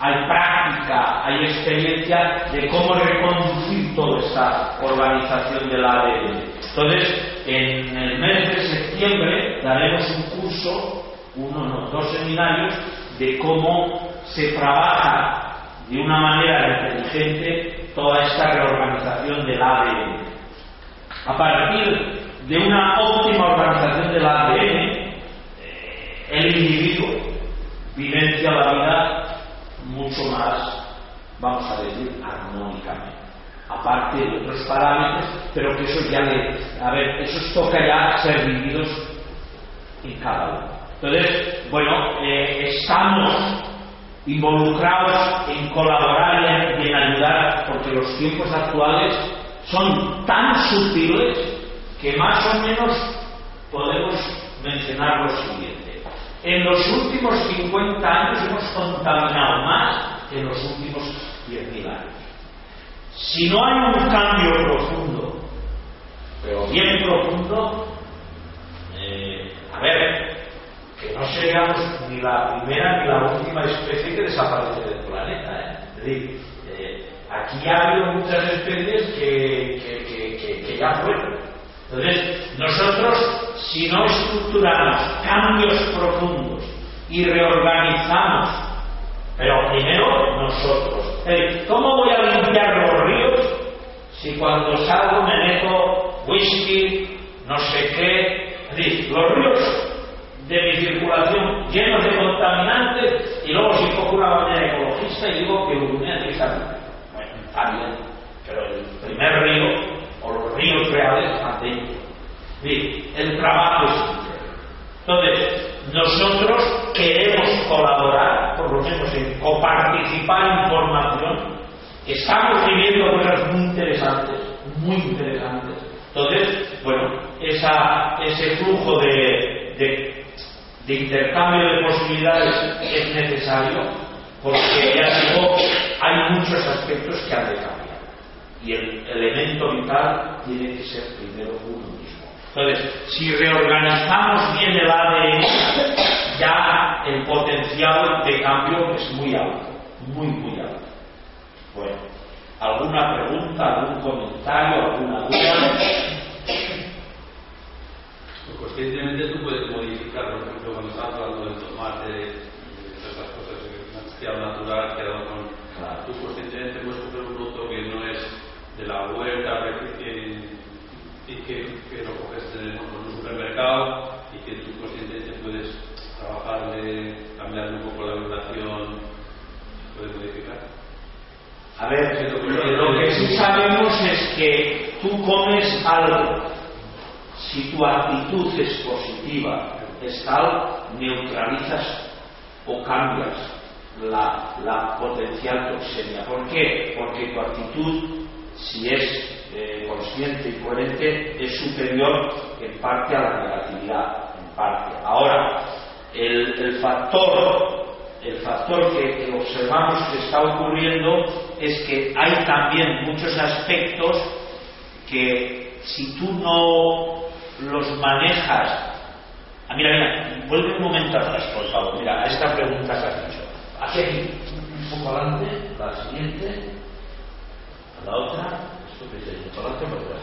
hay práctica, hay experiencia de cómo reconducir toda esta organización del ADN. Entonces, en el mes de septiembre daremos un curso, uno, no, dos seminarios, de cómo se trabaja de una manera inteligente toda esta reorganización del ADN. A partir de una óptima organización del ADN, el individuo vivencia la vida mucho más, vamos a decir, armónicamente. Aparte de otros parámetros, pero que eso ya le, a ver, eso toca ya ser vividos en cada uno. Entonces, bueno, eh, estamos involucrados en colaborar y en ayudar, porque los tiempos actuales son tan sutiles que más o menos podemos mencionar lo siguiente. En los últimos 50 años hemos contaminado más que en los últimos 10.000 años. Si no hay un cambio profundo, pero bien profundo, eh, a ver, que no seamos ni la primera ni la última especie que desaparece del planeta. ¿eh? Es decir, eh, aquí ha habido muchas especies que, que, que, que ya fueron. Entonces, nosotros, si no estructuramos cambios profundos y reorganizamos, pero primero nosotros, ¿cómo voy a limpiar los ríos si cuando salgo me meto whisky, no sé qué? Es decir, los ríos de mi circulación llenos de contaminantes y luego si cojo una bandera ecologista y digo que Urumea tiene que Bueno, está bien, pero el primer río o los ríos reales están dentro. El trabajo es entonces, nosotros queremos colaborar, por lo menos en coparticipar información. Estamos viviendo cosas muy interesantes, muy interesantes. Entonces, bueno, ese flujo de de intercambio de posibilidades es necesario porque ya digo, hay muchos aspectos que han de cambiar y el elemento vital tiene que ser primero uno mismo. Entonces, si reorganizamos bien el ADN, ya el potencial de cambio es muy alto, muy, muy alto. Bueno, ¿alguna pregunta, algún comentario, alguna duda? conscientemente tú puedes modificar, por ejemplo, cuando estás hablando del tomate, de esas cosas que ha natural, quedado con. Claro. Tú conscientemente puedes coger un producto que no es de la huerta que, que lo coges en un supermercado y que tú conscientemente puedes trabajar de cambiar un poco la vibración, puedes modificar. A ver, lo que sí sabemos es que tú comes algo si tu actitud es positiva, es tal, neutralizas o cambias la, potencial toxemia. ¿Por qué? Porque tu actitud, si es eh, consciente y coherente, es superior en parte a la negatividad, en parte. Ahora, el, factor, el factor que, observamos que está ocurriendo es que hay también muchos aspectos que si tú no los manejas. Ah, mira, mira, vuelve un momento atrás, por favor. Mira, a esta pregunta que has dicho. Aquí, aquí, un poco adelante, la siguiente, la otra. ¿Esto qué es eso? ¿Para o atrás?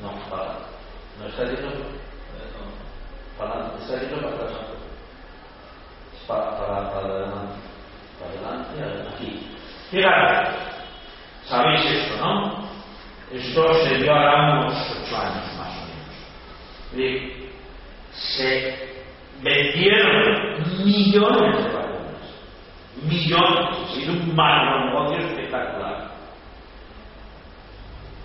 No, para. No está diciendo. No, para está diciendo para atrás. Para, para, para adelante. Para adelante, aquí. Fíjate, sabéis esto, ¿no? Esto se dio ahora unos ocho años más se vendieron millones de vacunas, millones, sin un mal negocio espectacular.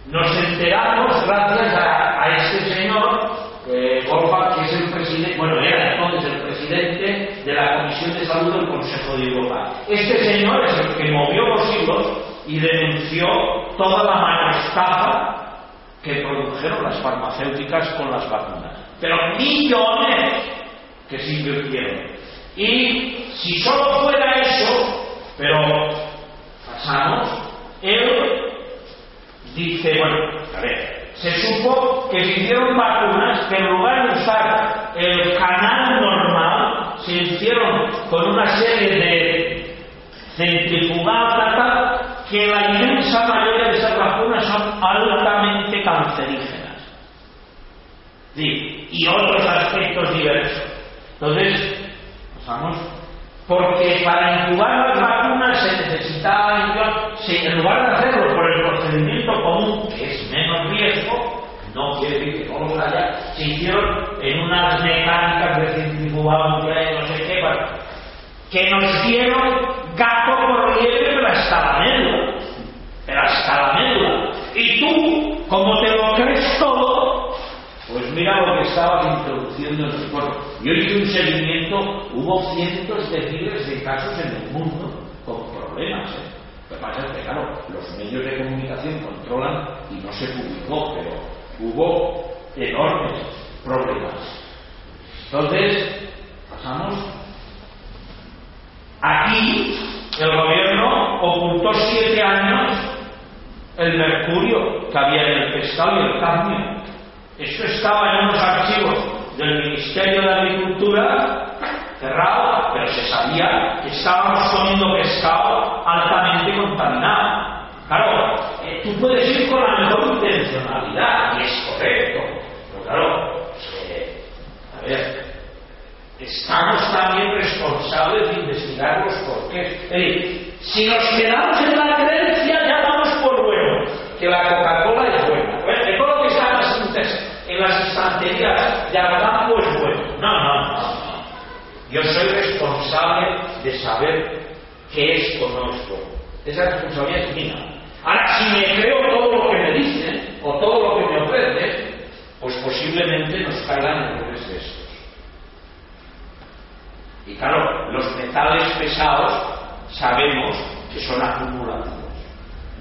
Nos enteramos gracias a, este señor eh, que es el presidente, bueno, era entonces el presidente de la Comisión de Salud del Consejo de Europa. Este señor es el que movió los hilos y denunció toda la mano que produjeron las farmacéuticas con las vacunas. Pero millones que se invirtieron. Y si solo fuera eso, pero pasamos, él dice, bueno, a ver, se supo que se hicieron vacunas que en lugar de usar el canal normal, se hicieron con una serie de centrifugadas que la inmensa mayoría de esas vacunas son altamente cancerígenas. Y otros aspectos diversos. Entonces, pasamos, porque para incubar las vacunas se necesita, en lugar de hacerlo por el procedimiento común, que es menos riesgo, no quiere decir que no los haya, se hicieron en unas mecánicas de centrifugado no sé qué, que nos dieron gato por liebre, pero hasta la médula. Pero hasta la médula. Y tú, como te lo crees todo, pues mira lo que estabas introduciendo en tu cuerpo. Yo hice un seguimiento, hubo cientos de miles de casos en el mundo con problemas. ¿eh? Claro, los medios de comunicación controlan y no se publicó, pero hubo enormes problemas. Entonces, pasamos Aquí el gobierno ocultó siete años el mercurio que había en el pescado y el cadmio. Esto estaba en unos archivos del Ministerio de Agricultura cerrado, pero se sabía que estábamos comiendo pescado altamente contaminado. Claro, eh, tú puedes ir con la mejor intencionalidad y es correcto. Pero claro, eh, a ver, estamos también responsables de investigar los porqués. Es decir, si nos quedamos en la creencia, ya vamos por bueno, que la Coca-Cola es buena. Bueno, todo lo que está en las, en las estanterías de campo es bueno. No, no, no. Yo soy responsable de saber qué es o no es bueno. Esa responsabilidad es mía. Ahora, si me creo todo lo que me dicen o todo lo que me ofrecen, pues posiblemente nos caigan errores de estos. Y claro, los metales pesados sabemos que son acumulativos.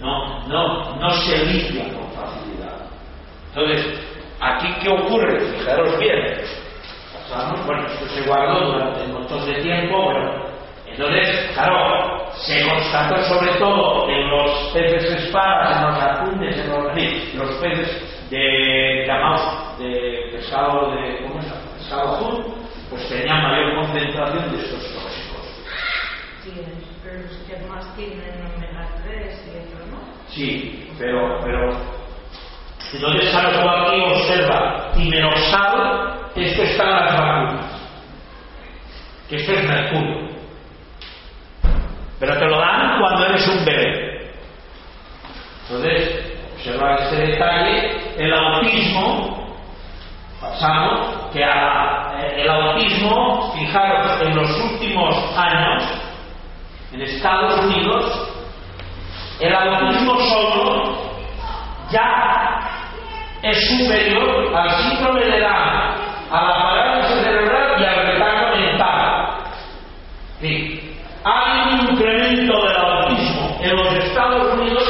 No, no, no se limpian con facilidad. Entonces, aquí qué ocurre? Fijaros bien. Bueno, esto se guardó durante un montón de tiempo, bueno, entonces, claro, se constató sobre todo en los peces espadas, en los atunes, en los, los peces de llamados de pescado de ¿cómo es? pescado azul, pues tenían mayor concentración de estos tóxicos. Sí, pero los que más tienen omega 3 y otros no. Sí, pero, pero entonces claro, tú aquí observa timenoxal, esto está en las vacunas, que esto es mercurio. Pero te lo dan cuando eres un bebé. Entonces, observa este detalle, el autismo, pasamos, que a, el autismo, fijaros, en los últimos años, en Estados Unidos, el autismo solo ya es superior al síndrome de Down, a la parálisis cerebral y al retardo mental. Hay un incremento del autismo en los Estados Unidos.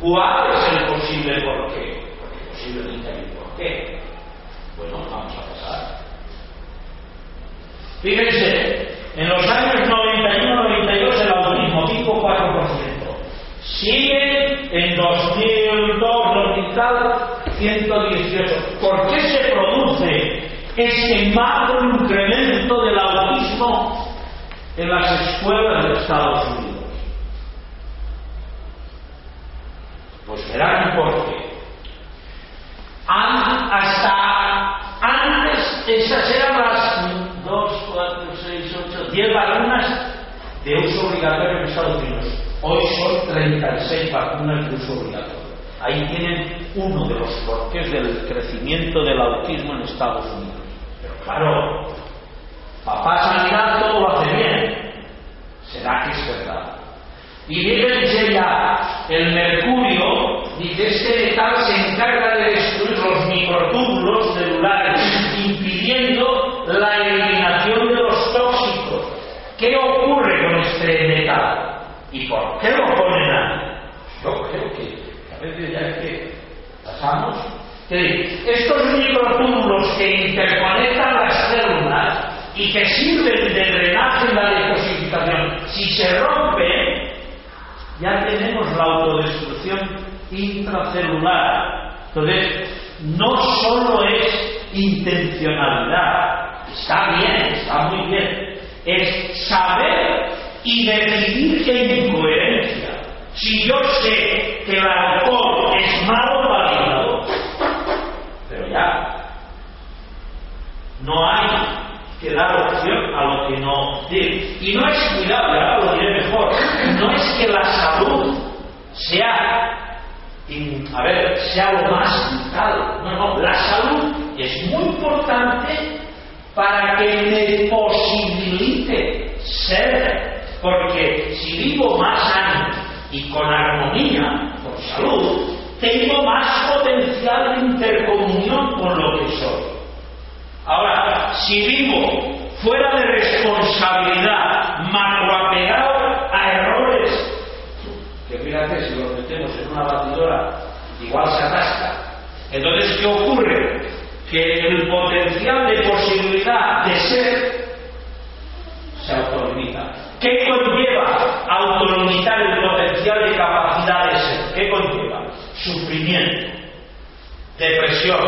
¿Cuál es el posible por qué? Porque posiblemente hay un por qué. Bueno, vamos a pasar. Fíjense, en los años 91-92 el autismo 5-4%. Sigue en 2002, 2003, 118. ¿Por qué se produce este macro incremento del autismo en las escuelas de Estados Unidos? Pues verán por qué. hasta antes, esas eran las 2, 4, 6, 8, 10 vacunas de uso obligatorio en Estados Unidos. Hoy son 36 vacunas de uso obligatorio. Ahí tienen uno de los porqués del crecimiento del autismo en Estados Unidos. Pero claro, papá sanidad todo lo hace bien. ¿Será que es verdad? Y fíjense ya, el mercurio, dice, este metal se encarga de destruir los microtúbulos celulares, impidiendo la eliminación de los tóxicos. ¿Qué ocurre con este metal? ¿Y por qué lo ponen ahí? Yo creo que a veces ya es que pasamos. Estos microtúbulos que interconectan las células y que sirven de drenaje en la deposificación, si se rompen, ya tenemos la autodestrucción intracelular. Entonces, no solo es intencionalidad, está bien, está muy bien, es saber y decidir en coherencia. Si yo sé que el alcohol es malo para el hígado, pero ya, no hay que dar opción a lo que no tiene. Y no es cuidado, ahora lo diré mejor, no es que la salud sea, a ver, sea lo más vital. No, no, la salud es muy importante para que me posibilite ser, porque si vivo más años y con armonía, con salud, tengo más potencial de intercomunión con lo que soy. Ahora, si vivo fuera de responsabilidad, macroapegado a errores, que fíjate, si los metemos en una batidora, igual se atasca. Entonces, ¿qué ocurre? Que el potencial de posibilidad de ser se autolimita. ¿Qué conlleva autolimitar el potencial de capacidad de ser? ¿Qué conlleva? Sufrimiento, depresión,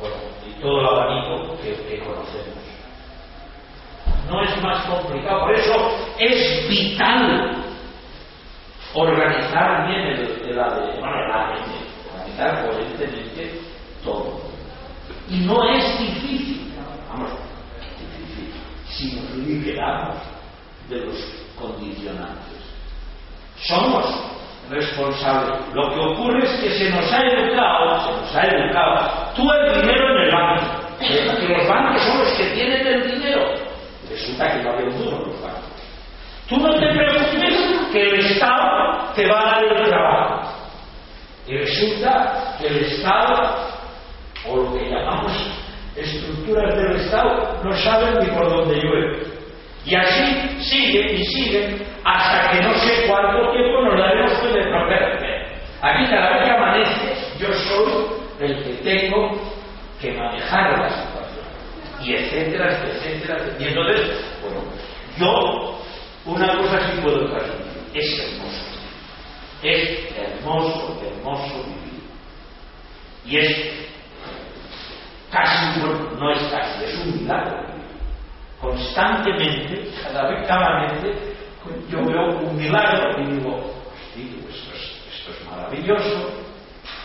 bueno, y todo el abanico que, conocemos. No es más complicado, por eso es vital organizar bien el, el ADN, organizar coherentemente todo. Y no es difícil, vamos, difícil, si nos liberamos de los condicionantes. Somos responsables. Lo que ocurre es que se nos ha educado, se nos ha educado, tú el dinero en el banco, que los bancos son los que tienen el dinero. Resulta que no hay un duro los bancos. Tú no te preocupes que el Estado te va a dar el trabajo. Y resulta que el Estado, o lo que llamamos estructuras del Estado, no saben ni por dónde llueve. Y así sigue y sigue hasta que no sé cuánto tiempo nos daremos que retroceder. Aquí cada vez que amanece, yo soy el que tengo que manejar la situación. Y etcétera, etcétera. Y entonces, bueno, yo una cosa sí puedo transmitir, es hermoso. Es hermoso, hermoso vivir. Y es casi, no es casi, es un milagro Constantemente, cada vez, cada vez, yo veo un milagro y digo, esto es, esto es maravilloso,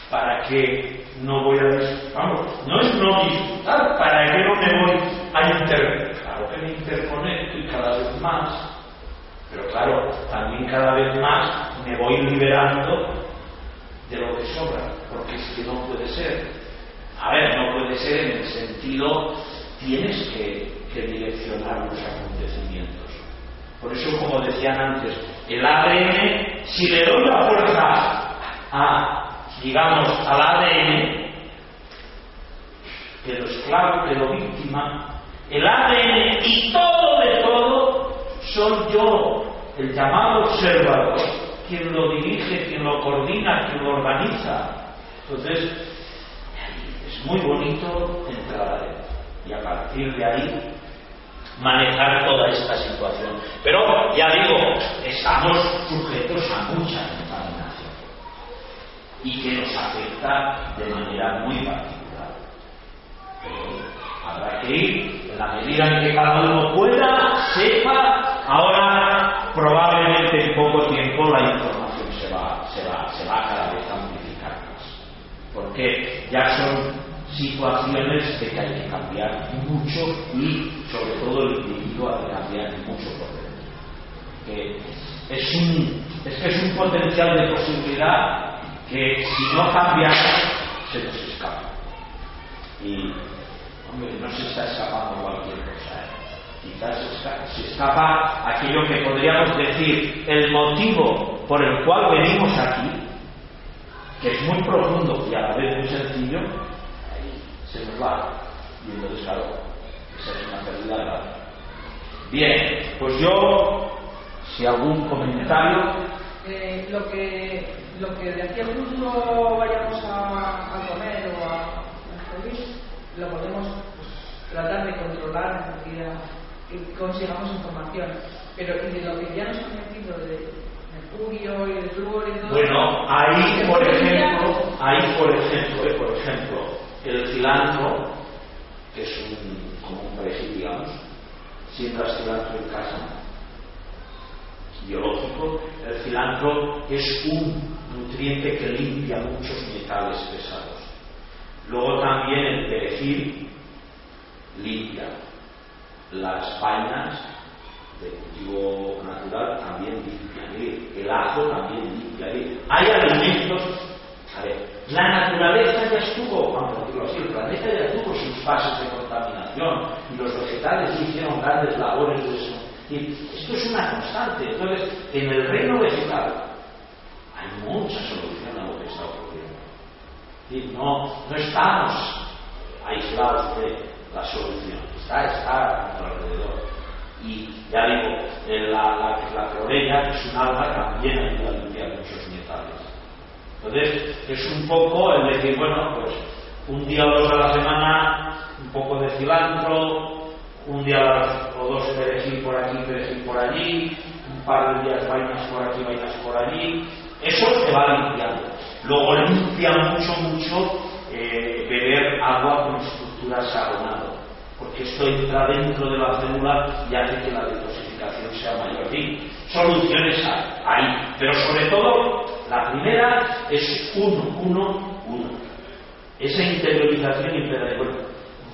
¿para qué no voy a vamos, no es no disfrutar, ¿para qué no me voy a intervenir? Claro que me interconecto y cada vez más, pero claro, también cada vez más me voy liberando de lo que sobra, porque es que no puede ser. A ver, no puede ser en el sentido, tienes que, direccionar los acontecimientos. Por eso, como decían antes, el ADN, si le doy la fuerza a, digamos, al ADN, lo esclavo, lo víctima, el ADN y todo de todo soy yo, el llamado observador, quien lo dirige, quien lo coordina, quien lo organiza. Entonces, es muy bonito entrar ahí. Y a partir de ahí manejar toda esta situación. Pero ya digo, estamos sujetos a mucha contaminación y que nos afecta de manera muy particular. Pero habrá que ir en la medida en que cada uno pueda, sepa, ahora probablemente en poco tiempo la información se va, se va, se va cada vez a modificar más. Porque ya son situaciones de que hay que cambiar mucho y sobre todo el individuo ha de cambiar mucho por dentro. Es, un, es que es un potencial de posibilidad que si no cambiamos se nos escapa. Y hombre, no se está escapando cualquier cosa. ¿eh? Quizás se escapa aquello que podríamos decir el motivo por el cual venimos aquí, que es muy profundo y a la vez muy sencillo, se nos va. Y entonces, claro, esa es una pérdida Bien, pues yo, si algún comentario. Eh, lo que lo que de aquí a junio vayamos a, a comer o a, a lo podemos pues, tratar de controlar y que consigamos información. Pero y de lo que ya nos han metido de mercurio y de flúor y todo. Bueno, ahí por ejemplo, ahí por ejemplo, eh, por ejemplo, el cilantro, que es un, como un perejil, digamos, siembras cilantro en casa, biológico, el cilantro es un nutriente que limpia muchos metales pesados. Luego también el perejil limpia las vainas de cultivo natural también limpia el ajo también limpia hay alimentos la naturaleza ya estuvo, vamos a decirlo así, el planeta ya tuvo sus fases de contaminación y los vegetales hicieron grandes labores de eso. Y esto es una constante. Entonces, en el reino vegetal hay mucha solución a lo que está ocurriendo. No, no estamos aislados de la solución, está, está a nuestro alrededor. Y ya digo, la, la, la que es un alma, también ayuda a limpiar muchos. Entonces, es un poco el decir, bueno, pues un día o dos a la semana, un poco de cilantro, un día o dos perejil por aquí, perejil por allí, un par de días vainas por aquí, vainas por allí. Eso se va limpiando. Luego limpia mucho, mucho eh, beber agua con estructuras sabonado, porque esto entra dentro de la célula y hace que la detoxificación sea mayor. Soluciones hay, pero sobre todo la primera es uno, uno, uno. esa interiorización impera bueno,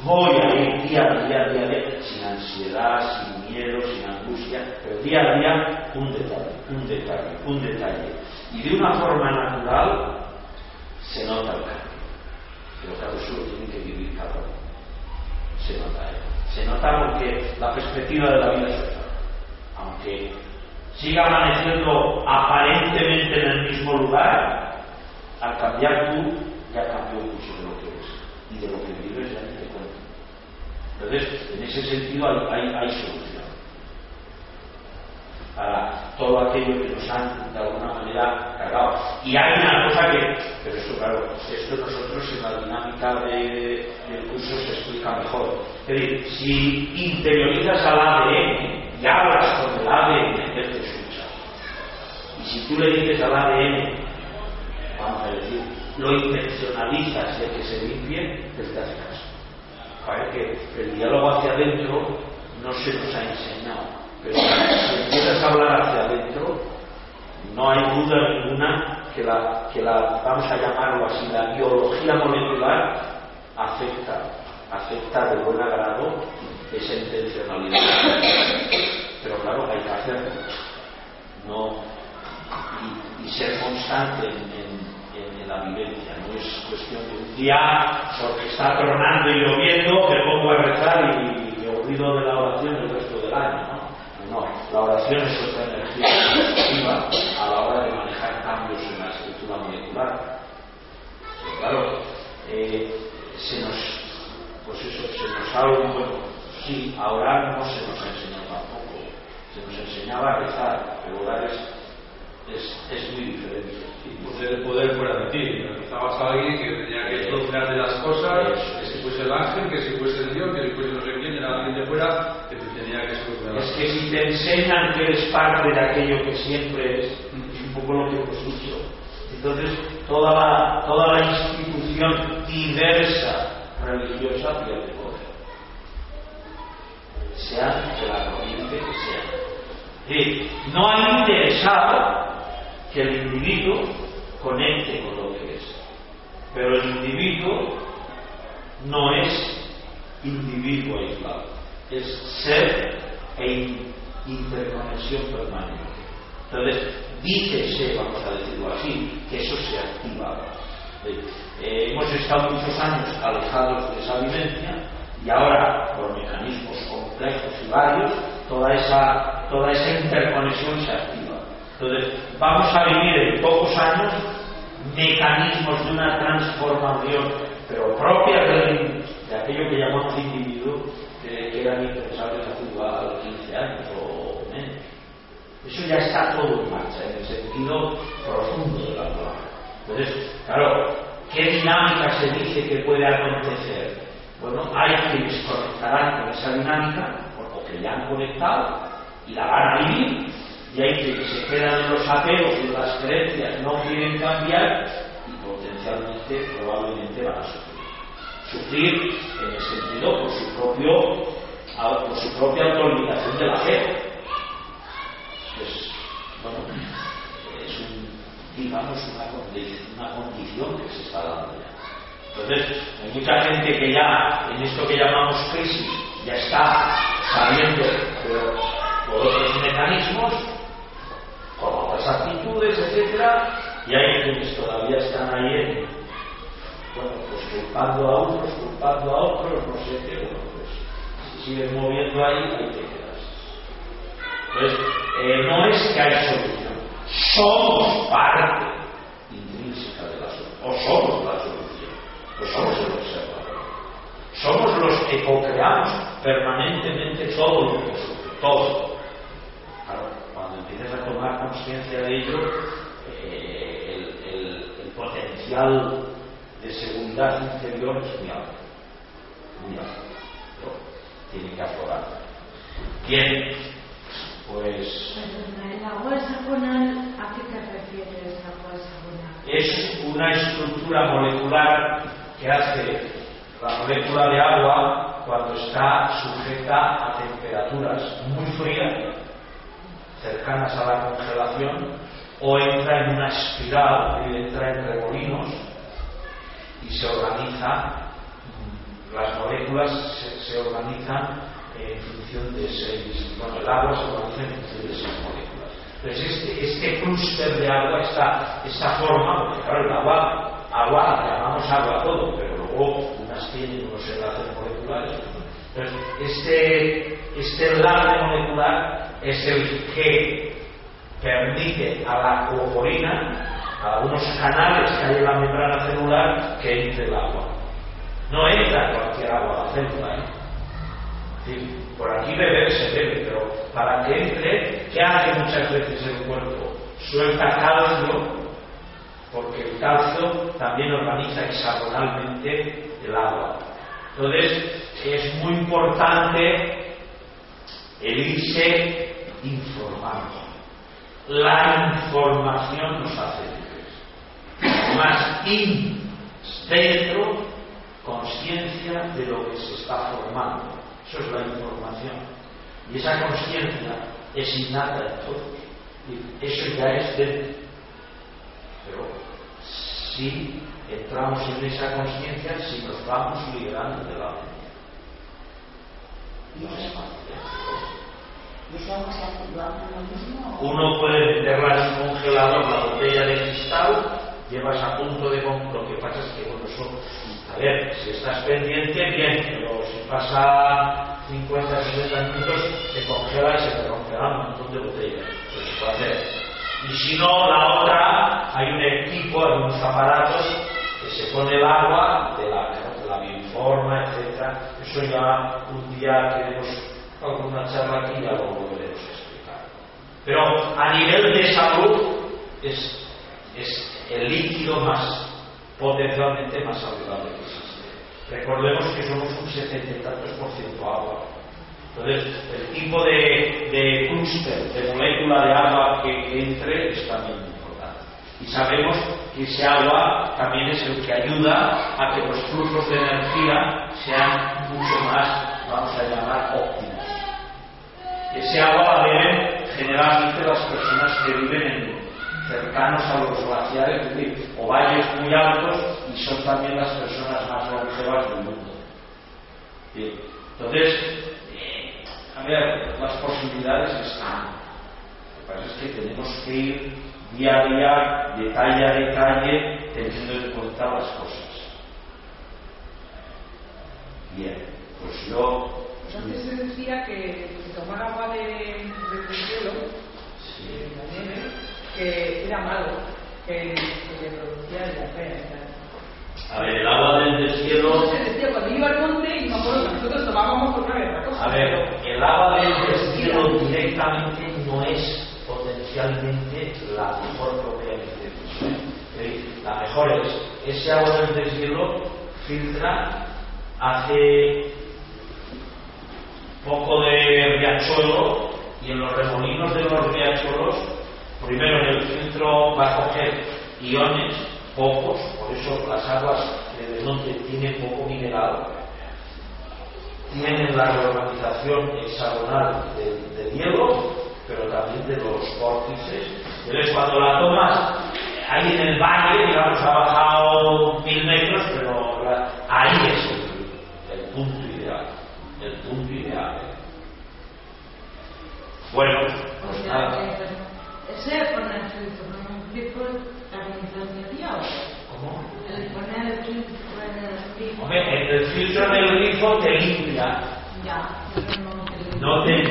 voy a ir día a día, día a día, sin ansiedad, sin miedo, sin angustia, pero día a día un detalle, un detalle, un detalle. Y de una forma natural se nota el cambio. Pero claro, eso lo tiene que vivir cada uno. Se nota. Se nota porque la perspectiva de la vida es otra. Aunque siga amaneciendo aparentemente en el mismo lugar, al cambiar tú, ya cambió mucho de lo que eres. Y de lo que vives ya ni te cuento. Entonces, en ese sentido hay, hay, hay solución para todo aquello que nos han de alguna manera cargado. Y hay una cosa que, pero esto claro, esto nosotros en la dinámica de, del curso se explica mejor. Es decir, si interiorizas al ADN y hablas con el ADN, él te escucha. Y si tú le dices al ADN, vamos a decir, lo intencionalizas de que se limpie, él te hace caso. Parece que el diálogo hacia adentro no se nos ha enseñado pero si empiezas a hablar hacia adentro, no hay duda ninguna que la, que la, vamos a llamarlo así, la biología molecular acepta, acepta de buen agrado esa intencionalidad. Pero claro, hay que hacerlo. No, y, ser constante en, la vivencia. No es cuestión de un día, porque está tronando y lloviendo, me pongo a rezar y, y me olvido de la oración el resto del año. No, la oración es otra energía activa a la hora de manejar cambios en la estructura molecular. Pero claro, eh, se nos, pues eso, se nos ha bueno, sí, a orar no se nos ha enseñado tampoco, se nos enseñaba a rezar, pero orar es, es, es muy diferente. Y poder, el poder fuera de ti, rezabas a alguien que tenía que solucionarte las cosas, que si fuese el ángel, que si fuese el Dios, que si fuese no sé quién, era alguien de fuera, te tenía que solucionar. Es que si te enseñan que eres parte de aquello que siempre eres, es un poco lo que hemos dicho. Entonces, toda la, toda la institución diversa religiosa pierde poder. Sea de la corriente que sea. Es decir, no hay interesado que el individuo conecte con lo que es. Pero el individuo no es individuo aislado, es ser e interconexión permanente. Entonces, dícese, vamos a decirlo así, que eso se activa. Eh, hemos estado muchos años alejados de esa vivencia y ahora, por mecanismos complejos y varios, toda esa, toda esa interconexión se activa. Entonces, vamos a vivir en pocos años mecanismos de una transformación, pero propia de, aquello que llamamos individuo, que, que eran impensables hace igual 15 años o menos. Eso ya está todo en marcha, en el sentido profundo de la palabra. Entonces, claro, ¿qué dinámica se dice que puede acontecer? Bueno, hay quienes conectarán con esa dinámica, o que ya han conectado, y la van a vivir, y hay que se quedan en los apegos y las creencias, no quieren cambiar y potencialmente, probablemente van a sufrir. Sufrir en el sentido por su propio por su propia autorización de la fe. Pues, bueno, es un, digamos, una una condición que se está dando ya. Entonces, hay mucha gente que ya, en esto que llamamos crisis, ya está saliendo, pero por otros mecanismos, con otras actitudes, etcétera, y hay quienes todavía están ahí en, bueno, pues culpando a unos, culpando a otros, no sé qué, bueno, sigues moviendo ahí, ahí te quedas. Entonces, eh, no es que hay solución, somos parte intrínseca de la solución, o somos la solución, o somos el observador. Somos los que co-creamos permanentemente todo lo que surge, todo. Claro, cuando empiezas a tomar conciencia de ello, eh, el, el, el, potencial de seguridad interior es muy alto. Muy alto. Tiene que aflorar. Bien, pues. ¿El agua hexagonal a qué te refieres, agua hexagonal? Es una estructura molecular que hace la molécula de agua cuando está sujeta a temperaturas muy frías cercanas a la congelación o entra en una espiral y entra en remolinos y se organiza, las moléculas se, se organizan en función de seis, bueno, el agua se organiza en función de seis moléculas. Entonces, este, este clúster de agua, esta, esta forma, porque claro, el agua, agua, llamamos agua todo, pero luego unas tienen unos enlaces moleculares. Entonces, este, este enlace molecular es el que permite a la coporina, a unos canales que hay en la membrana celular, que entre el agua. No entra cualquier agua a la célula. Es decir, por aquí beber se bebe, pero para que entre, ¿qué hace muchas veces el cuerpo? Suelta calcio, porque el calcio también organiza hexagonalmente el agua. Entonces, es muy importante el irse informando. La información nos hace libres. Más in, dentro, conciencia de lo que se está formando. Eso es la información. Y esa conciencia es innata en todos. Y eso ya es dentro. Pero si entramos en esa conciencia, si nos vamos liberando de la. No es fácil. Uno puede meterla en un congelador, la botella de cristal, llevas a punto de Lo que pasa es que, bueno, eso. A ver, si estás pendiente, bien, pero si pasa 50, 60 minutos, se congela y se te romperá un montón de botellas. Puede hacer. Y si no, la otra, hay un equipo, hay unos aparatos que se pone el agua de la, de la bioforma, etc. Eso ya un día queremos alguna charla aquí ya lo volveremos a explicar. Pero a nivel de salud es, es el líquido más potencialmente más saludable que existe. Recordemos que somos un 70 y tantos por ciento agua. Entonces, el tipo de, de clúster, de molécula de agua que, entre es también importante. Y sabemos que ese agua también es el que ayuda a que los flujos de energía sean mucho más, vamos a llamar, óptimos. Ese agua la beben generalmente las personas que viven en, cercanos a los glaciares, es decir, o valles muy altos, y son también las personas más longevas del mundo. Bien. Entonces, eh, a ver, las posibilidades están. Lo que pasa es que tenemos que ir día a día, detalle a detalle, teniendo en cuenta las cosas. Bien, pues yo. Pues antes se decía que, que tomar agua de, de- del cielo, Sí. de la nieve, que era malo, que, que le producía y tal. A ver, el agua del decía, cuando iba al monte, y me acuerdo que nosotros tomábamos por una otra cosa. A ver, el agua del deshielo directamente no es potencialmente la mejor propiamente. Eh, La mejor es, ese agua del deshielo filtra, hace poco de riachuelo y en los remolinos de los riachuelos, primero en el filtro va a coger iones, pocos, por eso las aguas del monte tienen poco mineral, tienen la reorganización hexagonal del, hielo, pero también de los vórtices. Entonces, cuando la tomas ahí en el valle, digamos, ha bajado mil metros, pero ahí es el, el punto ideal. El punto ideal. Bueno, pues nada. Ese poner filtro en un tipo. ¿Cómo? El poner el filtro en el tipo. Hombre, el filtro el grifo te limpia, Ya, pero no te no te